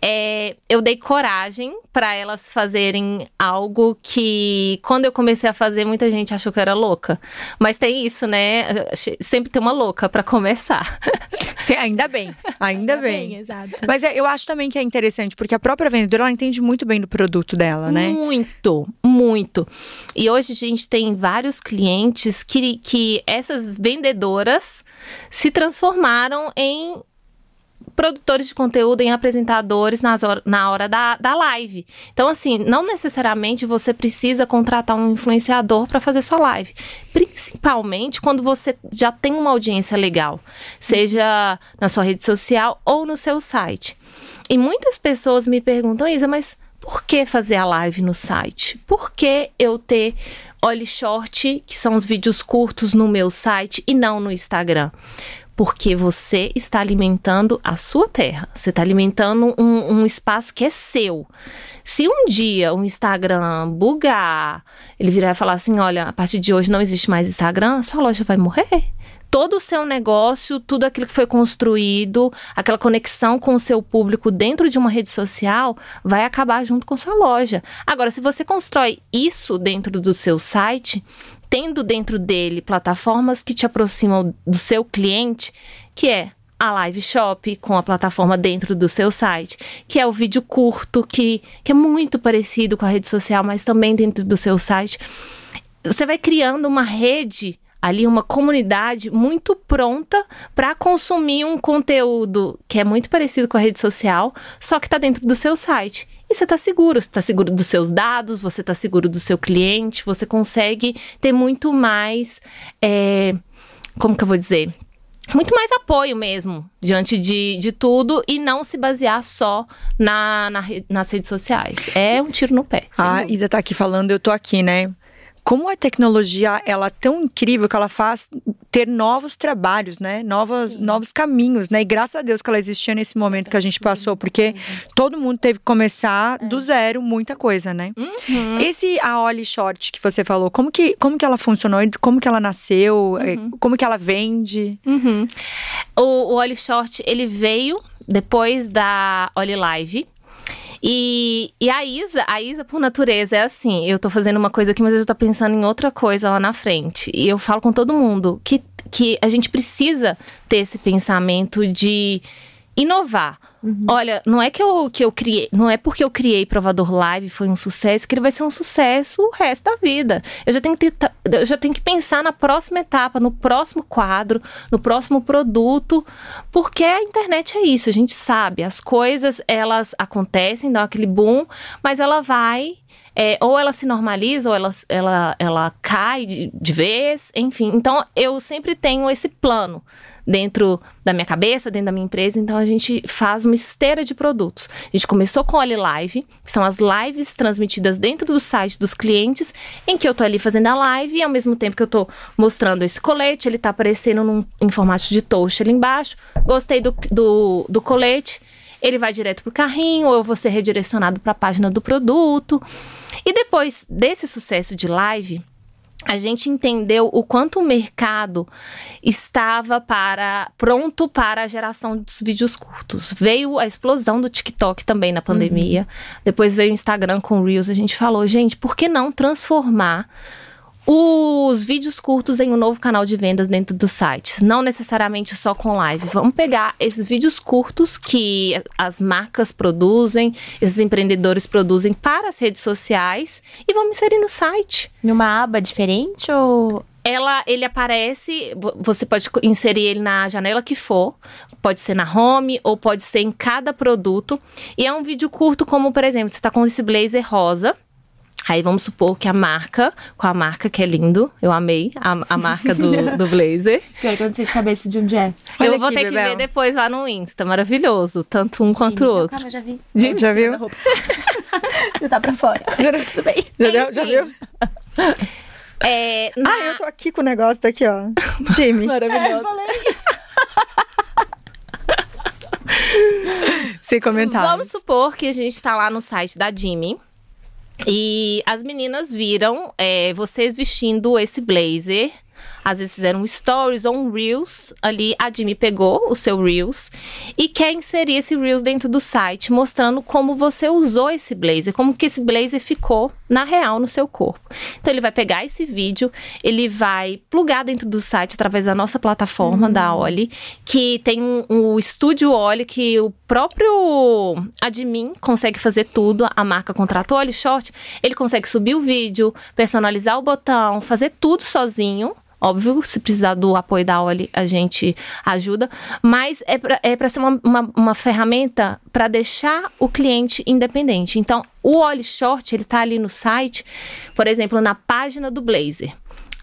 É, eu dei coragem para elas fazerem algo que, quando eu comecei a fazer, muita gente achou que eu era louca. Mas tem isso, né? Sempre tem uma louca para começar. Ainda bem. Ainda bem. exato. Mas é, eu acho também que é interessante, porque a própria vendedora ela entende muito bem do produto dela, né? Muito, muito. E hoje a gente tem vários clientes que, que essas vendedoras se transformaram em produtores de conteúdo, em apresentadores nas na hora da, da live. Então, assim, não necessariamente você precisa contratar um influenciador para fazer sua live. Principalmente quando você já tem uma audiência legal, seja na sua rede social ou no seu site. E muitas pessoas me perguntam, Isa, mas por que fazer a live no site? Por que eu ter Olhe Short, que são os vídeos curtos no meu site e não no Instagram? Porque você está alimentando a sua terra. Você está alimentando um, um espaço que é seu. Se um dia o Instagram bugar, ele virar e falar assim: olha, a partir de hoje não existe mais Instagram, sua loja vai morrer todo o seu negócio, tudo aquilo que foi construído, aquela conexão com o seu público dentro de uma rede social, vai acabar junto com sua loja. Agora, se você constrói isso dentro do seu site, tendo dentro dele plataformas que te aproximam do seu cliente, que é a live shop com a plataforma dentro do seu site, que é o vídeo curto, que, que é muito parecido com a rede social, mas também dentro do seu site. Você vai criando uma rede ali uma comunidade muito pronta para consumir um conteúdo que é muito parecido com a rede social, só que está dentro do seu site. E você está seguro, você está seguro dos seus dados, você está seguro do seu cliente, você consegue ter muito mais. é, como que eu vou dizer? Muito mais apoio mesmo diante de, de tudo e não se basear só na, na nas redes sociais. É um tiro no pé. A dúvida. Isa tá aqui falando, eu tô aqui, né? Como a tecnologia, ela é tão incrível que ela faz ter novos trabalhos, né? Novos, novos caminhos, né? E graças a Deus que ela existia nesse momento que a gente passou, porque todo mundo teve que começar do zero muita coisa, né? Uhum. Esse a Oli Short que você falou, como que, como que ela funcionou? Como que ela nasceu? É, Como que ela vende? Uhum. O, o Oli Short, ele veio depois da Oli Live. E, e a Isa, a Isa, por natureza, é assim: eu tô fazendo uma coisa aqui, mas eu tô pensando em outra coisa lá na frente. E eu falo com todo mundo que, que a gente precisa ter esse pensamento de inovar. Uhum. Olha, não é que eu, que eu criei, não é porque eu criei Provador Live foi um sucesso que ele vai ser um sucesso o resto da vida. Eu já tenho que ter, eu já tenho que pensar na próxima etapa, no próximo quadro, no próximo produto, porque a internet é isso, a gente sabe, as coisas elas acontecem, dão aquele boom, mas ela vai é, ou ela se normaliza, ou ela, ela, ela cai de, de vez, enfim. Então, eu sempre tenho esse plano dentro da minha cabeça, dentro da minha empresa. Então a gente faz uma esteira de produtos. A gente começou com o Oli Live, que são as lives transmitidas dentro do site dos clientes, em que eu tô ali fazendo a live e ao mesmo tempo que eu tô mostrando esse colete, ele tá aparecendo num, em formato de touch ali embaixo. Gostei do, do, do colete. Ele vai direto pro carrinho ou eu vou ser redirecionado para a página do produto. E depois desse sucesso de live, a gente entendeu o quanto o mercado estava para pronto para a geração dos vídeos curtos. Veio a explosão do TikTok também na pandemia. Uhum. Depois veio o Instagram com Reels. A gente falou, gente, por que não transformar os vídeos curtos em um novo canal de vendas dentro dos sites, não necessariamente só com live. Vamos pegar esses vídeos curtos que as marcas produzem, esses empreendedores produzem para as redes sociais e vamos inserir no site. Numa aba diferente ou ela, ele aparece, você pode inserir ele na janela que for, pode ser na home ou pode ser em cada produto. E é um vídeo curto, como por exemplo, você está com esse blazer rosa. Aí vamos supor que a marca, com a marca que é lindo, eu amei a, a marca do, do blazer. Pior que eu não sei de cabeça de onde é. Olha eu vou ter Bebel. que ver depois lá no Insta, maravilhoso. Tanto um quanto o outro. Calma, já vi. Jimmy, já viu? já tá pra fora. Tudo bem. Já, deu, já viu? É, na... Ah, eu tô aqui com o negócio, tá aqui, ó. Jimmy. Maravilhoso. É, eu falei. Sem comentários. Vamos supor que a gente tá lá no site da Jimmy. E as meninas viram é, vocês vestindo esse blazer às vezes fizeram stories ou um Reels ali. A Jimmy pegou o seu Reels e quer inserir esse Reels dentro do site, mostrando como você usou esse blazer, como que esse blazer ficou na real no seu corpo. Então ele vai pegar esse vídeo, ele vai plugar dentro do site através da nossa plataforma uhum. da Oli, que tem um, um estúdio Oli que o próprio admin consegue fazer tudo, a marca contratou Oli Short, ele consegue subir o vídeo, personalizar o botão, fazer tudo sozinho Óbvio, se precisar do apoio da Oli, a gente ajuda, mas é para é ser uma, uma, uma ferramenta para deixar o cliente independente. Então, o Oli Short, ele está ali no site, por exemplo, na página do Blazer.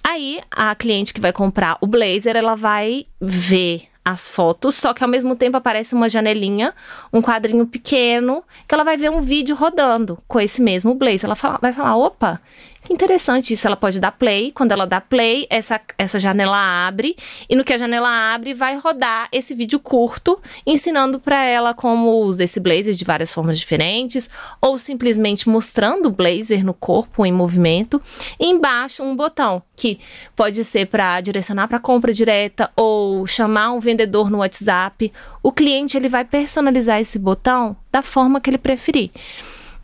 Aí, a cliente que vai comprar o Blazer, ela vai ver as fotos, só que ao mesmo tempo aparece uma janelinha, um quadrinho pequeno, que ela vai ver um vídeo rodando com esse mesmo blazer. Ela fala, vai falar: opa, que interessante isso. Ela pode dar play. Quando ela dá play, essa, essa janela abre. E no que a janela abre, vai rodar esse vídeo curto, ensinando para ela como usa esse blazer de várias formas diferentes, ou simplesmente mostrando o blazer no corpo em movimento. E embaixo, um botão que pode ser para direcionar para compra direta ou chamar um vendedor no WhatsApp. O cliente ele vai personalizar esse botão da forma que ele preferir.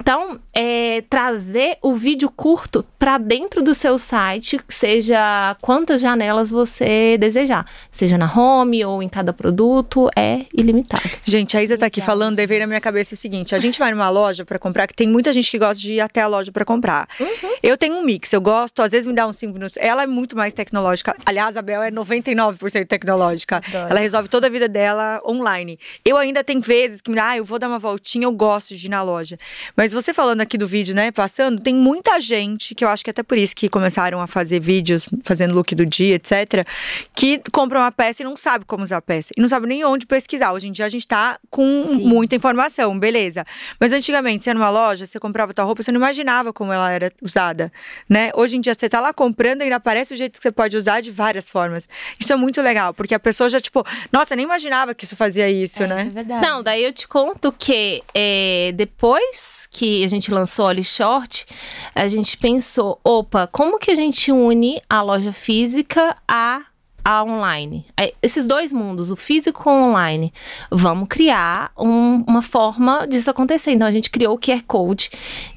Então, é, trazer o vídeo curto para dentro do seu site, seja quantas janelas você desejar, seja na home ou em cada produto, é ilimitado. Gente, a Isa tá aqui falando, daí veio na minha cabeça o seguinte: a gente vai numa loja para comprar, que tem muita gente que gosta de ir até a loja para comprar. Uhum. Eu tenho um mix, eu gosto, às vezes me dá uns 5 minutos. Ela é muito mais tecnológica. Aliás, a Bel é 99% tecnológica. Adoro. Ela resolve toda a vida dela online. Eu ainda tenho vezes que me dá, ah, eu vou dar uma voltinha, eu gosto de ir na loja. Mas mas você falando aqui do vídeo, né, passando, tem muita gente, que eu acho que é até por isso que começaram a fazer vídeos, fazendo look do dia, etc., que compram uma peça e não sabe como usar a peça. E não sabe nem onde pesquisar. Hoje em dia a gente tá com Sim. muita informação, beleza. Mas antigamente, você ia numa loja, você comprava tua roupa, você não imaginava como ela era usada, né? Hoje em dia você tá lá comprando e ainda aparece o jeito que você pode usar de várias formas. Isso é muito legal, porque a pessoa já, tipo, nossa, nem imaginava que isso fazia isso, é, né? É verdade. Não, daí eu te conto que é, depois que que a gente lançou ali Short, a gente pensou, opa, como que a gente une a loja física a a online. É, esses dois mundos, o físico com o online. Vamos criar um- uma forma disso acontecer. Então a gente criou o QR Code,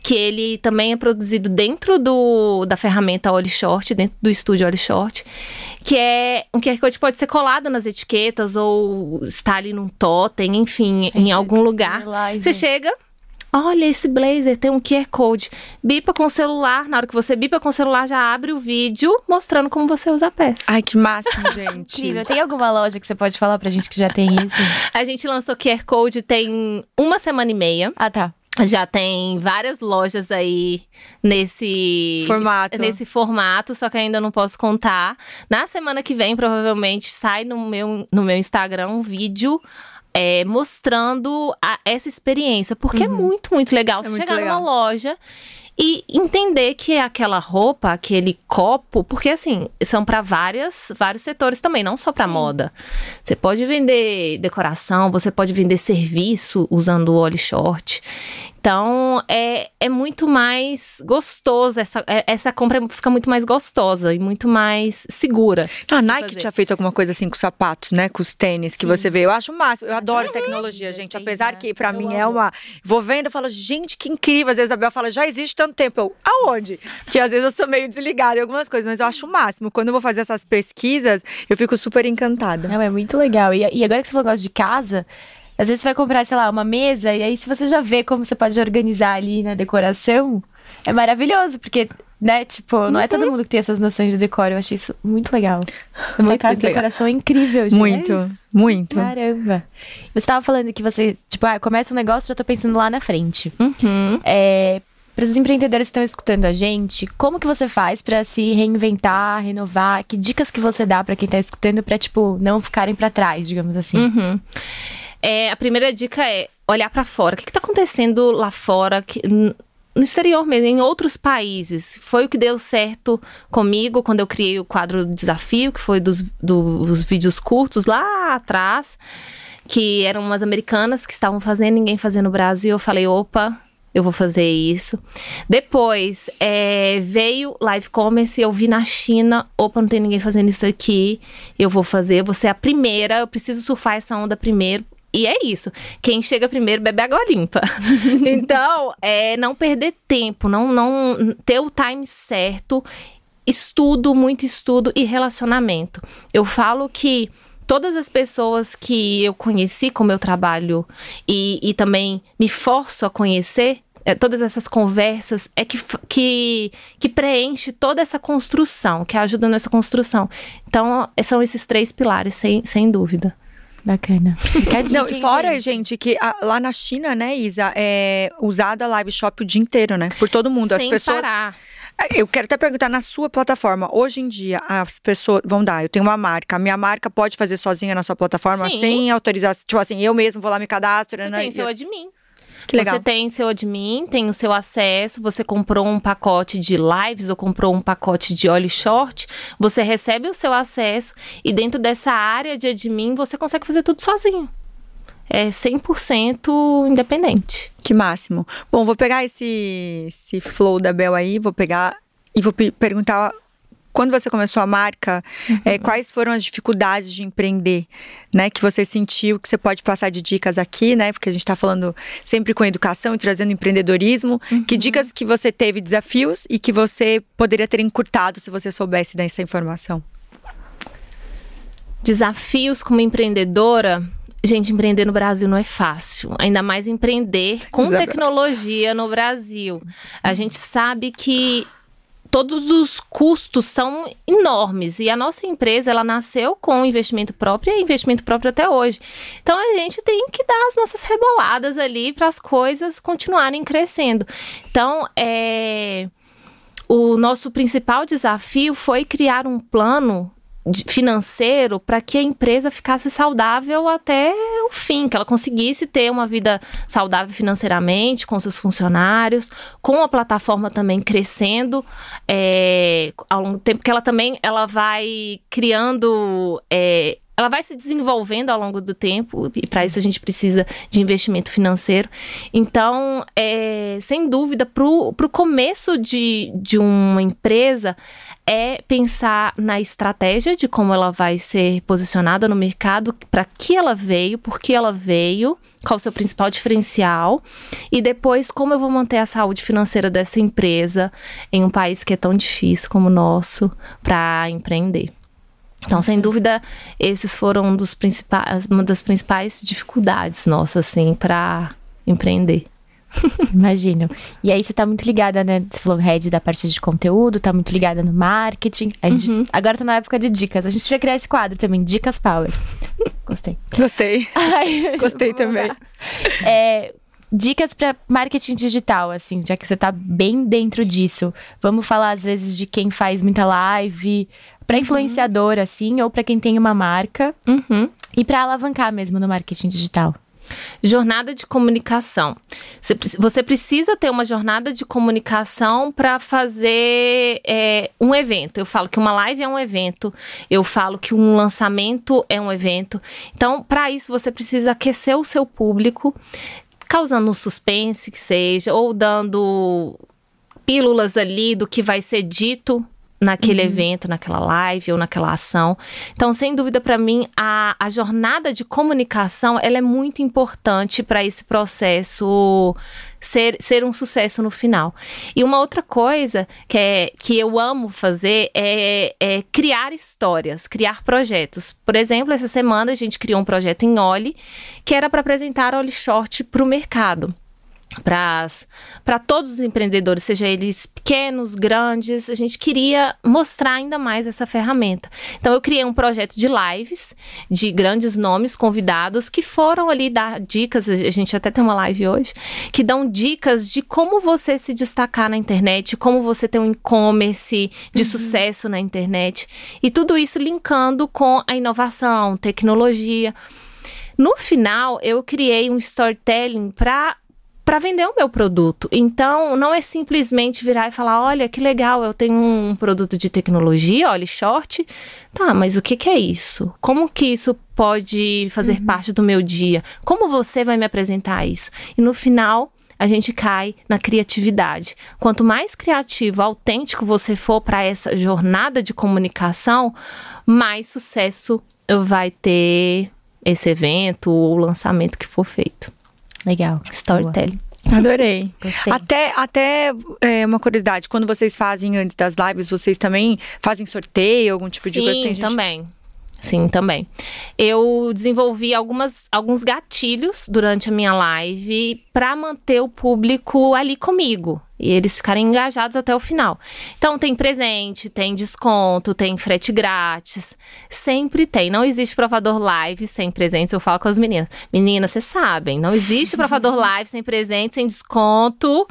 que ele também é produzido dentro do, da ferramenta Olishort, dentro do estúdio Olishort, que é um QR Code pode ser colado nas etiquetas ou está ali num totem, enfim, em algum lugar. Você chega, olha esse blazer, tem um QR Code. Bipa com o celular, na hora que você bipa com o celular, já abre o vídeo mostrando como você usa a peça. Ai, que máximo, gente. Incrível. Tem alguma loja que você pode falar pra gente que já tem isso? A gente lançou QR Code tem uma semana e meia. Ah, tá. Já tem várias lojas aí nesse Formato. nesse formato, só que ainda não posso contar. Na semana que vem, provavelmente, sai no meu, no meu Instagram um vídeo é, mostrando a- essa experiência. Porque é muito, muito legal. É Você muito chegar legal. numa loja e entender que aquela roupa, aquele copo, porque assim, são para várias vários setores também, não só para moda. Você pode vender decoração, você pode vender serviço usando o Oli Short. Então, é, é muito mais gostoso, essa, é- essa compra fica muito mais gostosa e muito mais segura. A se Nike fazer. tinha feito alguma coisa assim com os sapatos, né? Com os tênis que você vê. Eu acho o máximo. Eu adoro tecnologia, gente. Apesar né? que pra Eu mim é amo. uma. Vou vendo e falo, gente, que incrível. Às vezes a Bel fala, já existe tanto tempo. Eu, aonde? Porque às vezes eu sou meio desligada em algumas coisas, mas eu acho o máximo. Quando eu vou fazer essas pesquisas, eu fico super encantada. Não, é muito legal. E, e agora que você falou negócio de casa, às vezes você vai comprar, sei lá, uma mesa, e aí se você já vê como você pode organizar ali na decoração, é maravilhoso, porque, né, tipo, não é todo mundo que tem essas noções de decor. Eu achei isso muito legal. Muito Muito, muito decoração é incrível, gente. Muito, É muito. Caramba. Você tava falando que você, tipo, ah, começa um negócio, já tô pensando lá na frente. Uhum. É, para os empreendedores que estão escutando a gente, como que você faz pra se reinventar, renovar? Que dicas que você dá pra quem tá escutando pra, tipo, não ficarem pra trás, digamos assim? Uhum. É, a primeira dica é olhar pra fora. O que, está acontecendo lá fora, que- no exterior mesmo, em outros países? Foi o que deu certo comigo quando eu criei o quadro Desafio, que foi dos, dos vídeos curtos lá atrás, que eram umas americanas que estavam fazendo, ninguém fazia no Brasil. Eu falei, opa. Eu vou fazer isso. Depois é, veio live commerce, eu vi na China, opa, não tem ninguém fazendo isso aqui. Eu vou fazer, vou ser a primeira, eu preciso surfar essa onda primeiro. E é isso. Quem chega primeiro bebe água limpa. então, é não perder tempo, não, não ter o time certo, estudo, muito estudo e relacionamento. Eu falo que todas as pessoas que eu conheci com meu trabalho e, e também me forço a conhecer, é, todas essas conversas é que, que, que preenche toda essa construção, que ajuda nessa construção. Então, são esses três pilares, sem, sem dúvida. Bacana. Não, e fora, gente, que a- lá na China, né, Isa, é usada live shop o dia inteiro, né? Por todo mundo. sem As pessoas. parar. Eu quero até perguntar na sua plataforma. Hoje em dia, as pessoas. Vão dar, eu tenho uma marca. A minha marca pode fazer sozinha na sua plataforma Sim. sem autorização. Tipo assim, eu mesmo vou lá me cadastro. Você né, tem seu admin. Que legal. Você tem seu admin, tem o seu acesso, você comprou um pacote de lives ou comprou um pacote de óleo short, você recebe o seu acesso e dentro dessa área de admin você consegue fazer tudo sozinho. É 100% independente. Que máximo. Bom, vou pegar esse, esse flow da Bel aí, vou pegar e vou pe- perguntar. Quando você começou a marca, é, quais foram as dificuldades de empreender, né? Que você sentiu, que você pode passar de dicas aqui, né? Porque a gente está falando sempre com educação e trazendo empreendedorismo. Que dicas que você teve, desafios, e que você poderia ter encurtado se você soubesse dessa informação? Desafios como empreendedora. Gente, empreender no Brasil não é fácil. Ainda mais empreender com Isabel. tecnologia no Brasil. A gente sabe que todos os custos são enormes e a nossa empresa ela nasceu com investimento próprio e é investimento próprio até hoje. Então a gente tem que dar as nossas reboladas ali para as coisas continuarem crescendo. Então é o nosso principal desafio foi criar um plano financeiro para que a empresa ficasse saudável até o fim, que ela conseguisse ter uma vida saudável financeiramente com seus funcionários, com a plataforma também crescendo é, ao longo do tempo, que ela também ela vai criando é, ela vai se desenvolvendo ao longo do tempo e para isso a gente precisa de investimento financeiro. Então, é, sem dúvida, para o começo de, de uma empresa é pensar na estratégia de como ela vai ser posicionada no mercado, para que ela veio, por que ela veio, qual o seu principal diferencial e depois como eu vou manter a saúde financeira dessa empresa em um país que é tão difícil como o nosso para empreender. Então, sem dúvida, esses foram um dos principais, uma das principais dificuldades nossas, assim, para empreender. Imagino. E aí você tá muito ligada, né? Você falou head da parte de conteúdo, tá muito ligada no marketing. A gente, uhum. Agora tá na época de dicas. A gente vai criar esse quadro também, Dicas Power. Gostei. Gostei. Ai, Gostei também. É, dicas para marketing digital, assim, já que você tá bem dentro disso. Vamos falar às vezes de quem faz muita live, para uhum. influenciador, assim, ou para quem tem uma marca. Uhum. E para alavancar mesmo no marketing digital. Jornada de comunicação. Você precisa ter uma jornada de comunicação para fazer é, um evento. Eu falo que uma live é um evento, eu falo que um lançamento é um evento. Então, para isso, você precisa aquecer o seu público, causando um suspense que seja, ou dando pílulas ali do que vai ser dito naquele uhum. evento, naquela live ou naquela ação. Então, sem dúvida, para mim, a, a jornada de comunicação ela é muito importante para esse processo ser, ser um sucesso no final. E uma outra coisa que, é, que eu amo fazer é, é criar histórias, criar projetos. Por exemplo, essa semana a gente criou um projeto em Oli que era para apresentar Oli Short para o mercado para todos os empreendedores, seja eles pequenos, grandes, a gente queria mostrar ainda mais essa ferramenta. Então eu criei um projeto de lives de grandes nomes convidados que foram ali dar dicas, a gente até tem uma live hoje, que dão dicas de como você se destacar na internet, como você ter um e-commerce de uhum. sucesso na internet e tudo isso linkando com a inovação, tecnologia. No final, eu criei um storytelling para para vender o meu produto. Então, não é simplesmente virar e falar: olha, que legal, eu tenho um produto de tecnologia, olha, short. Tá, mas o que, que é isso? Como que isso pode fazer uhum. parte do meu dia? Como você vai me apresentar isso? E no final, a gente cai na criatividade. Quanto mais criativo, autêntico você for para essa jornada de comunicação, mais sucesso vai ter esse evento ou lançamento que for feito. Legal. Storytelling. Adorei. Gostei. Até, até é, uma curiosidade, quando vocês fazem antes das lives, vocês também fazem sorteio, algum tipo Sim, de coisa? Sim, gente... também. Sim, também. Eu desenvolvi algumas, alguns gatilhos durante a minha live para manter o público ali comigo e eles ficarem engajados até o final. Então tem presente, tem desconto, tem frete grátis, sempre tem. Não existe provador live sem presentes. Eu falo com as meninas, meninas, vocês sabem, não existe provador live sem presente, sem desconto.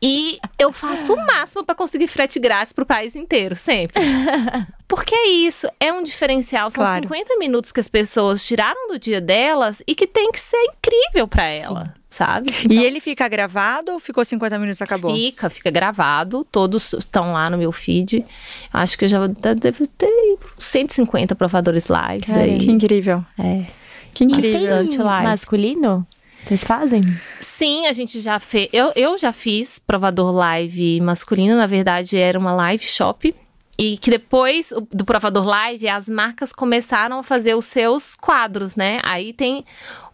E eu faço o máximo para conseguir frete grátis para o país inteiro, sempre. Porque é isso, é um diferencial. São claro. 50 minutos que as pessoas tiraram do dia delas e que tem que ser incrível para ela. Sim sabe? Então, e ele fica gravado ou ficou 50 minutos e acabou? Fica, fica gravado. Todos estão lá no meu feed. Acho que eu já devo ter 150 provadores lives aí. Que incrível. É. Que incrível. Tem masculino? Vocês fazem? Sim, a gente já fez. Eu, eu já fiz provador live masculino. Na verdade, era uma live shop e que depois do provador live, as marcas começaram a fazer os seus quadros, né? Aí tem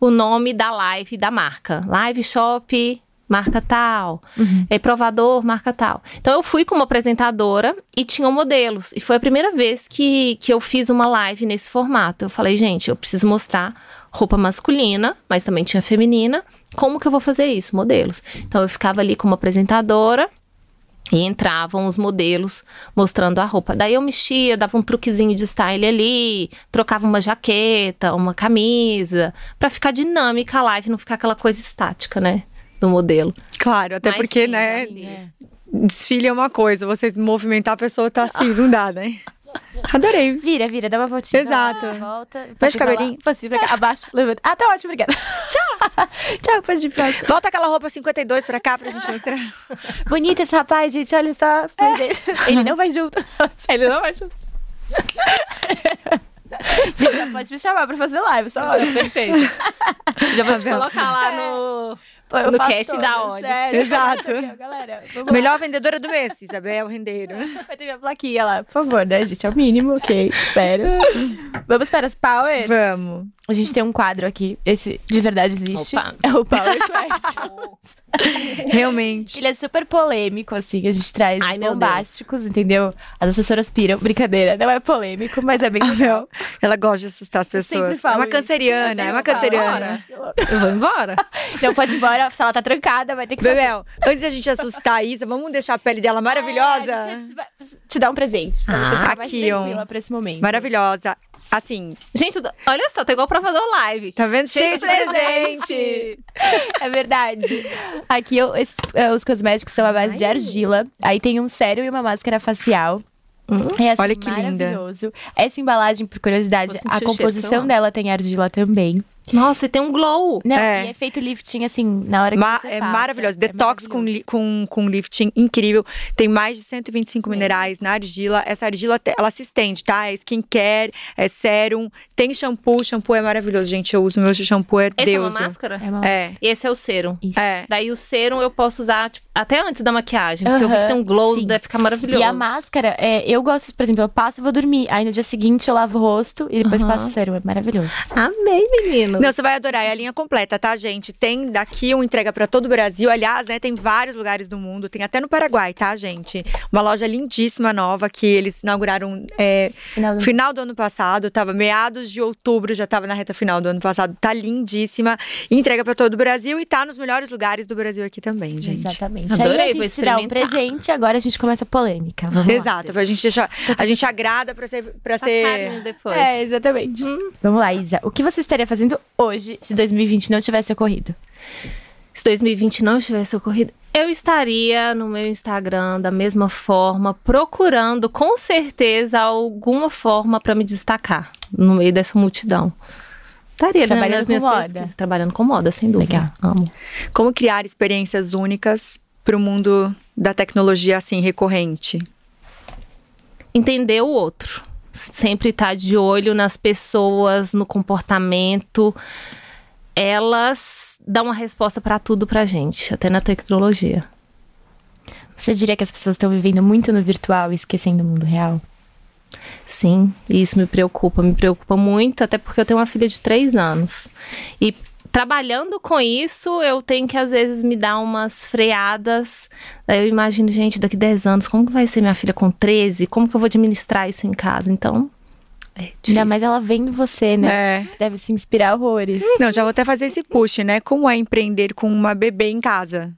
o nome da live da marca. Live Shop, marca tal. Uhum. É provador, marca tal. Então eu fui como apresentadora e tinham modelos. E foi a primeira vez que, que eu fiz uma live nesse formato. Eu falei, gente, eu preciso mostrar roupa masculina, mas também tinha feminina. Como que eu vou fazer isso? Modelos. Então eu ficava ali como apresentadora e entravam os modelos mostrando a roupa. Daí eu mexia, dava um truquezinho de style ali, trocava uma jaqueta, uma camisa, para ficar dinâmica a live, não ficar aquela coisa estática, né? Do modelo. Claro, até Mas porque, sim, né? Desfile é uma coisa, você movimentar a pessoa tá assim, não dá, né? Adorei. Vira, vira, dá uma voltinha. Exato. Volta. Mexe cabelinho. Pode pra cá, abaixo, levanta. Ah, tá ótimo, obrigada. Tchau. Tchau, pode ir próximo. Volta aquela roupa 52 pra cá pra gente mostrar. Bonito esse rapaz, gente, olha só. Ele não vai junto. Ele não vai junto. Gente, já pode me chamar pra fazer live, só olha. Perfeito. Já vou te vendo? colocar lá no. Pô, No cast todas, da sério. Exato. Aqui, ó, Galera, A melhor vendedora do mês, Isabel Rendeiro. Vai ter minha plaquinha lá, por favor, né, gente? É o mínimo, ok? Espero. Vamos para as powers? Vamos. A gente tem um quadro aqui, esse de verdade existe. Opa. É o Power Question. Realmente. Ele é super polêmico, assim, a gente traz Ai, bombásticos, entendeu? As assessoras piram, brincadeira, não é polêmico, mas é bem legal. Ela gosta de assustar as pessoas. É falo uma canceriana, é uma canceriana. "Ora, Eu vou embora. Não pode ir embora, a sala tá trancada, vai ter que fazer. Bebel, antes de a gente assustar a Isa, vamos deixar a pele dela maravilhosa? É, deixa eu te- te dar um presente. Pra você Ah, ficar mais aqui, ó. tranquila pra esse momento. Maravilhosa. Assim, Gente, olha só, tá igual provador live. tá vendo? Cheio de presente. É verdade. Aqui eu- esses, é, os cosméticos são à base de argila. Aí tem um sérum e uma máscara facial. É assim, Olha que linda. maravilhoso. Essa embalagem, por curiosidade, a composição dela tem argila também. Nossa, e tem um glow. Não, É. e é feito lifting assim, na hora que Ma- você é passa. maravilhoso. É Detox com, maravilhoso. li- com, com lifting incrível. Tem mais de 125 minerais na argila. Essa argila, ela se estende, tá? É skincare, é sérum. Tem shampoo. Shampoo é maravilhoso, gente. Eu uso meu shampoo, é Esse Deus. é uma máscara? É uma... É. E esse é o serum. Isso. É. Daí o serum eu posso usar tipo, até antes da maquiagem. Porque eu vi que tem um glow, Sim. deve ficar maravilhoso. E a máscara, é, eu gosto, por exemplo, eu passo e vou dormir. Aí no dia seguinte eu lavo o rosto e depois passo sérum. É maravilhoso. Amei, menino. Não, você vai adorar. É a linha completa, tá, gente? Tem daqui um entrega pra todo o Brasil. Aliás, né, tem vários lugares do mundo. Tem até no Paraguai, tá, gente? Uma loja lindíssima nova que eles inauguraram é, Final do... final do ano passado. Tava meados de outubro, já tava na reta final do ano passado. Tá lindíssima. Entrega pra todo o Brasil e tá nos melhores lugares do Brasil aqui também, gente. Exatamente. Adorei, Aí a vou gente te dá um experimentar. presente, agora a gente começa a polêmica. Vamos lá. Exato, a gente deixa, a gente agrada pra ser, pra Faz ser depois. É, exatamente. Vamos lá, Isa. O que você estaria fazendo hoje se 2020 não tivesse ocorrido? Se 2020 não tivesse ocorrido, eu estaria no meu Instagram da mesma forma, procurando com certeza alguma forma para me destacar no meio dessa multidão. Estaria ali Trabalhando nas minhas com moda. pesquisas, trabalhando com moda, sem dúvida. Legal. Amo. como criar experiências únicas pro mundo da tecnologia assim recorrente. Entender o outro. Sempre estar de olho nas pessoas, no comportamento. Elas dão uma resposta para tudo pra gente, até na tecnologia. Você diria que as pessoas estão vivendo muito no virtual e esquecendo o mundo real? Sim, e isso me preocupa, me preocupa muito, até porque eu tenho uma filha de três anos. E trabalhando com isso, eu tenho que às vezes me dar umas freadas. Eu imagino, gente, daqui 10 anos, como que vai ser minha filha com 13? Como que eu vou administrar isso em casa? Então, é difícil. Ainda mais ela vendo você, né? É. Deve se inspirar horrores. Não, já vou até fazer esse push, né? Como é empreender com uma bebê em casa?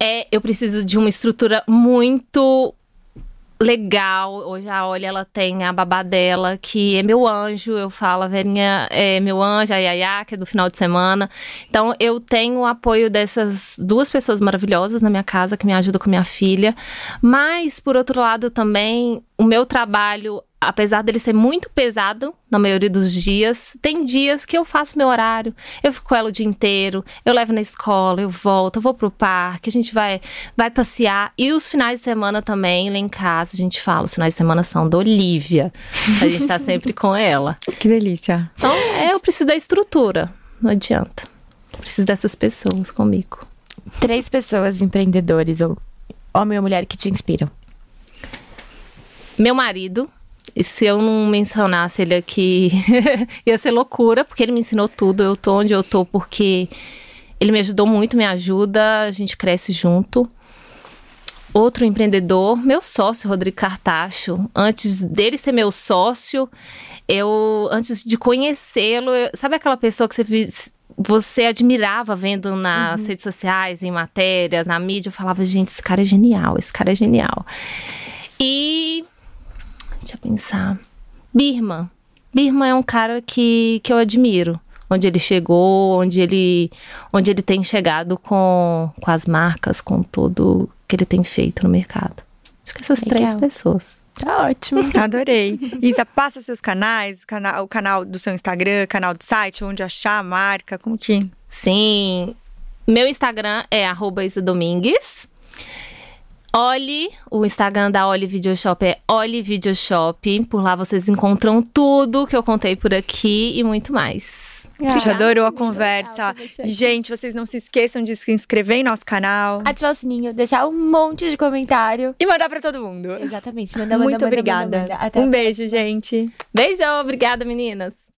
é, eu preciso de uma estrutura muito legal. Hoje a Olha, ela tem a babá dela, que é meu anjo. Eu falo, a velhinha é meu anjo, a Yaya, que é do final de semana. Então, eu tenho o apoio dessas duas pessoas maravilhosas na minha casa, que me ajudam com minha filha. Mas, por outro lado, também, o meu trabalho apesar dele ser muito pesado na maioria dos dias, tem dias que eu faço meu horário, eu fico com ela o dia inteiro, eu levo na escola, eu volto, eu vou pro parque, a gente vai, vai passear. E os finais de semana também, lá em casa, a gente fala, os finais de semana são da Olivia. A gente tá sempre com ela. Que delícia. Então, é, eu preciso da estrutura, não adianta. Eu preciso dessas pessoas comigo. Três pessoas empreendedores, ou homem ou mulher, que te inspiram. Meu marido, e se eu não mencionasse ele aqui, ia ser loucura, porque ele me ensinou tudo. Eu tô onde eu tô porque ele me ajudou muito, me ajuda, a gente cresce junto. Outro empreendedor, meu sócio, Rodrigo Cartacho. Antes dele ser meu sócio, eu, antes de conhecê-lo, sabe aquela pessoa que você, você admirava vendo nas redes sociais, em matérias, na mídia? Eu falava, gente, esse cara é genial, esse cara é genial. E Deixa eu pensar. Birma. Birma é um cara que, que eu admiro. Onde ele chegou, onde ele, onde ele tem chegado com, com as marcas, com tudo que ele tem feito no mercado. Acho que essas três Legal. pessoas. Tá ótimo. Adorei. Isa, passa seus canais, o canal, o canal do seu Instagram, canal do site, onde achar a marca, como que. Sim. Meu Instagram é arroba Isa Domingues. Oli, o Instagram da Oli Videoshop é Oli Videoshop. Por lá vocês encontram tudo que eu contei por aqui e muito mais. A gente adorou a conversa. Gente, vocês não se esqueçam de se inscrever em nosso canal Ativar o sininho, deixar um monte de comentário. e mandar pra todo mundo. Exatamente. Manda, manda, Muito manda, obrigada. Manda, manda. Até Um beijo, gente. Beijo, obrigada meninas.